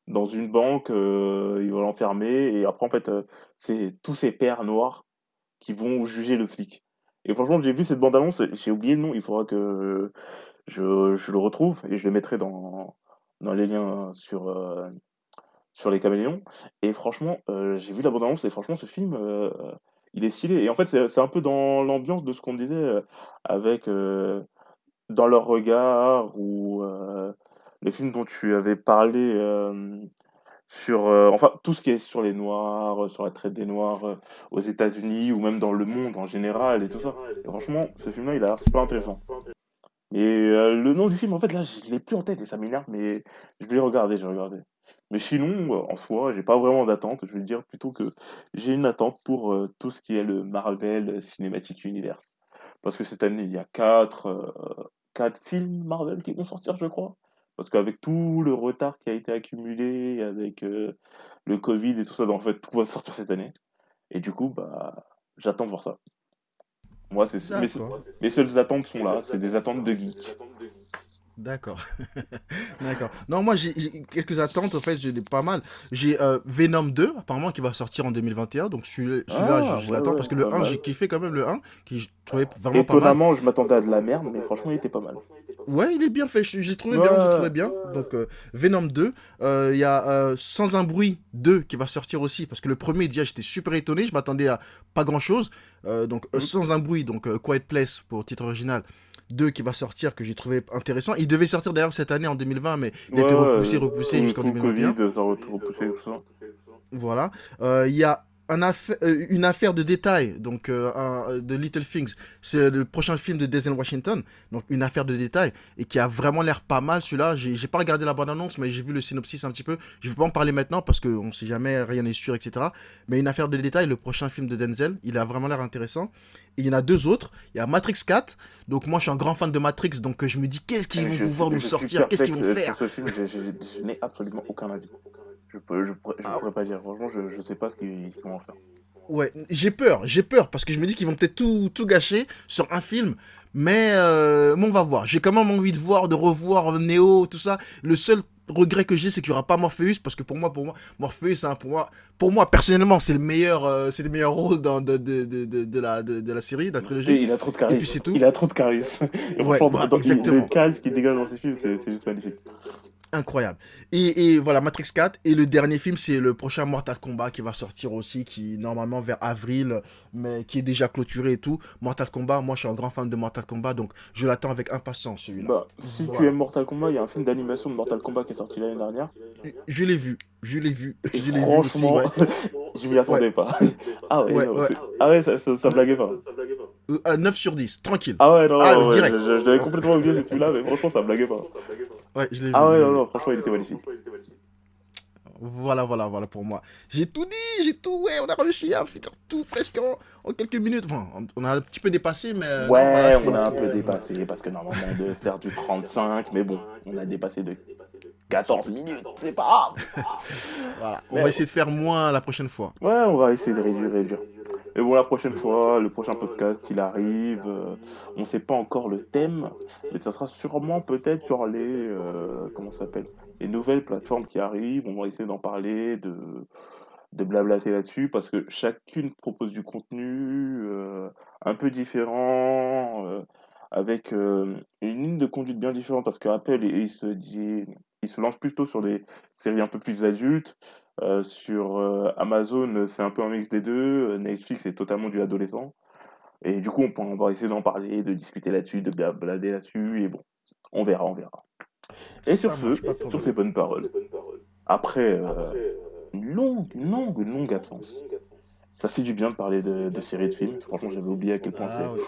dans une banque, euh, il va l'enfermer, et après, en fait, c'est tous ces pères noirs qui vont juger le flic. Et franchement, j'ai vu cette bande-annonce, j'ai oublié le nom, il faudra que je, le retrouve, et je le mettrai dans, dans les liens sur, euh, sur les caméléons. Et franchement, euh, j'ai vu la bande-annonce, et franchement, ce film, euh, il est stylé. Et en fait, c'est un peu dans l'ambiance de ce qu'on disait avec Dans leur regard, ou les films dont tu avais parlé sur, enfin, tout ce qui est sur les Noirs, sur la traite des Noirs aux États-Unis, ou même dans le monde en général, et tout ça. Et franchement, ce film-là, il a l'air super intéressant. Et euh, le nom du film, en fait, là, je l'ai plus en tête, et ça m'énerve, mais je vais regarder, je vais regarder. Mais sinon, euh, en soi, j'ai pas vraiment d'attente. Je vais dire plutôt que j'ai une attente pour euh, tout ce qui est le Marvel Cinematic Universe. Parce que cette année, il y a quatre, films Marvel qui vont sortir, je crois. Parce qu'avec tout le retard qui a été accumulé, avec le Covid et tout ça, donc en fait, tout va sortir cette année. Et du coup, bah, j'attends de voir ça. Moi, c'est mes, mes seules attentes sont là, c'est des attentes de geek. D'accord. D'accord. Non, moi j'ai quelques attentes, en fait, j'ai pas mal. J'ai euh, Venom 2, apparemment, qui va sortir en 2021. Donc celui- celui-là, Ah, je, je ouais, l'attends ouais, parce que le pas 1, mal. j'ai kiffé quand même le 1, qui je trouvais vraiment pas mal. Étonnamment, je m'attendais à de la merde, mais franchement, il était pas mal. Ouais, il est bien fait, j'ai trouvé Ouais, bien, j'ai trouvé bien. Donc euh, Venom 2, Euh, il y a Sans un bruit 2 qui va sortir aussi, parce que le premier, déjà, j'étais super étonné, je m'attendais à pas grand-chose. Donc Mhm. Sans un bruit, donc Quiet Place pour titre original. 2 qui va sortir, que j'ai trouvé intéressant. Il devait sortir d'ailleurs cette année en 2020, mais il a été Ouais, repoussé, repoussé tout, jusqu'en tout le 2021. Covid, ça repoussé tout ça. Voilà. Euh, Il y a un euh, une affaire de détail, donc euh, un- de Little Things. C'est le prochain film de Denzel Washington, donc une affaire de détail, et qui a vraiment l'air pas mal celui-là. J'ai pas regardé la bande-annonce, mais j'ai vu le synopsis un petit peu. Je vais pas en parler maintenant parce qu'on sait jamais, rien n'est sûr, etc. Mais une affaire de détail, le prochain film de Denzel, il a vraiment l'air intéressant. Et il y en a deux autres. Il y a Matrix 4. Donc moi, je suis un grand fan de Matrix, donc euh, je me dis qu'est-ce qu'ils Eh, vont pouvoir nous sortir, qu'est-ce qu'ils vont euh, faire? Sur ce film, je, je- je n'ai absolument aucun avis. Je peux, je, pourrais- je Ah. pourrais pas dire. Franchement, je, je sais pas ce qu'ils vont en faire. Ouais, j'ai peur, j'ai peur parce que je me dis qu'ils vont peut-être tout, tout gâcher sur un film, mais, euh, on va voir. J'ai quand même envie de voir, de revoir Neo, tout ça. Le seul regret que j'ai, c'est qu'il n'y aura pas Morpheus parce que pour moi, pour moi, Morpheus, hein, pour moi, pour moi personnellement, c'est le meilleur, euh, c'est le meilleur rôle dans, de, de, de, de, de la, de, de la série, de la Et trilogie. il a trop de charisme. Et puis c'est tout. Il a trop de charisme. Et Ouais, bah, exactement. le charisme qu'il dégage dans ses films, c'est juste magnifique. Incroyable. Et, et voilà, Matrix 4. Et le dernier film, c'est le prochain Mortal Kombat qui va sortir aussi, qui normalement vers avril, mais qui est déjà clôturé et tout. Mortal Kombat, moi je suis un grand fan de Mortal Kombat, donc je l'attends avec impatience celui-là. Bah, si tu aimes Mortal Kombat, il y a un film d'animation de Mortal Kombat qui est sorti l'année dernière. Je l'ai vu, je l'ai vu, je l'ai vu aussi. franchement, Ouais. je m'y attendais pas. Ah ouais, Ouais, non, ouais. ah ouais, ça, ça, ça blaguait pas. Euh, à 9 sur 10, tranquille. Ah ouais, non, Ah, ouais, direct. je, je- je l'avais complètement oublié ce film-là, mais franchement, ça blaguait pas. Ouais, je l'ai vu. Ah ouais, non, non, franchement, il était magnifique. Voilà, voilà, voilà pour moi. J'ai tout dit, j'ai tout, ouais, on a réussi à faire tout presque en, en quelques minutes. Enfin, on- a un petit peu dépassé, mais. euh, non, Ouais, voilà, on a un peu dépassé parce que normalement on devait faire du 35, mais bon, on a dépassé de 14 minutes, c'est pas grave. Voilà, on Mais- va essayer de faire moins la prochaine fois. Ouais, on va essayer de réduire, réduire. Et bon, la prochaine fois, le prochain podcast, il arrive. euh, on sait pas encore le thème, mais ça sera sûrement peut-être sur les. euh, comment s'appelle Les nouvelles plateformes qui arrivent. On va essayer d'en parler, de, de blablater là-dessus, parce que chacune propose du contenu euh, un peu différent, avec une ligne de conduite bien différente, parce que Apple, il se dit. Il se lance plutôt sur des séries un peu plus adultes. Euh, sur euh, Amazon, c'est un peu un mix des deux. Euh, Netflix, c'est totalement du adolescent. Et du coup, on, peut- on va essayer d'en parler, de discuter là-dessus, de blablader là-dessus. Et bon, On verra, on verra. Et sur ce, sur ces bonnes paroles, après euh, une longue, longue, longue absence, ça fait du bien de parler de, de séries de films. Franchement, j'avais oublié à quel point Ah, c'est. ouais.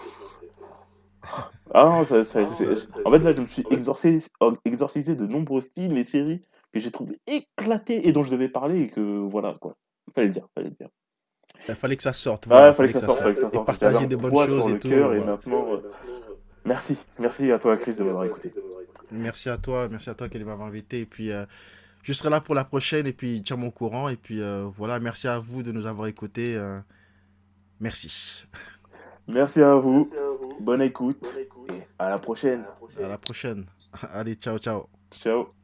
Ah non, ça, ça- c'est- en fait là, je me suis exorcisé, exorcisé de nombreux films et séries que j'ai trouvé éclatés et dont je devais parler et que voilà quoi. Fallait le dire, fallait le dire. Il fallait que ça sorte. Ah, voilà, fallait que ça sorte, fallait que ça Et sorte. partager des bonnes choses sur et le tout. cœur et voilà. maintenant, euh, merci, merci à toi Chris de m'avoir écouté. Merci à toi, merci à toi qui m'avoir invité. Et puis, euh, je serai là pour la prochaine. Et puis, tiens-moi au courant. Et puis, euh, voilà, merci à vous de nous avoir écoutés. euh, merci. Merci à vous, bonne écoute et à la prochaine. À la prochaine. Allez, ciao, ciao. Ciao.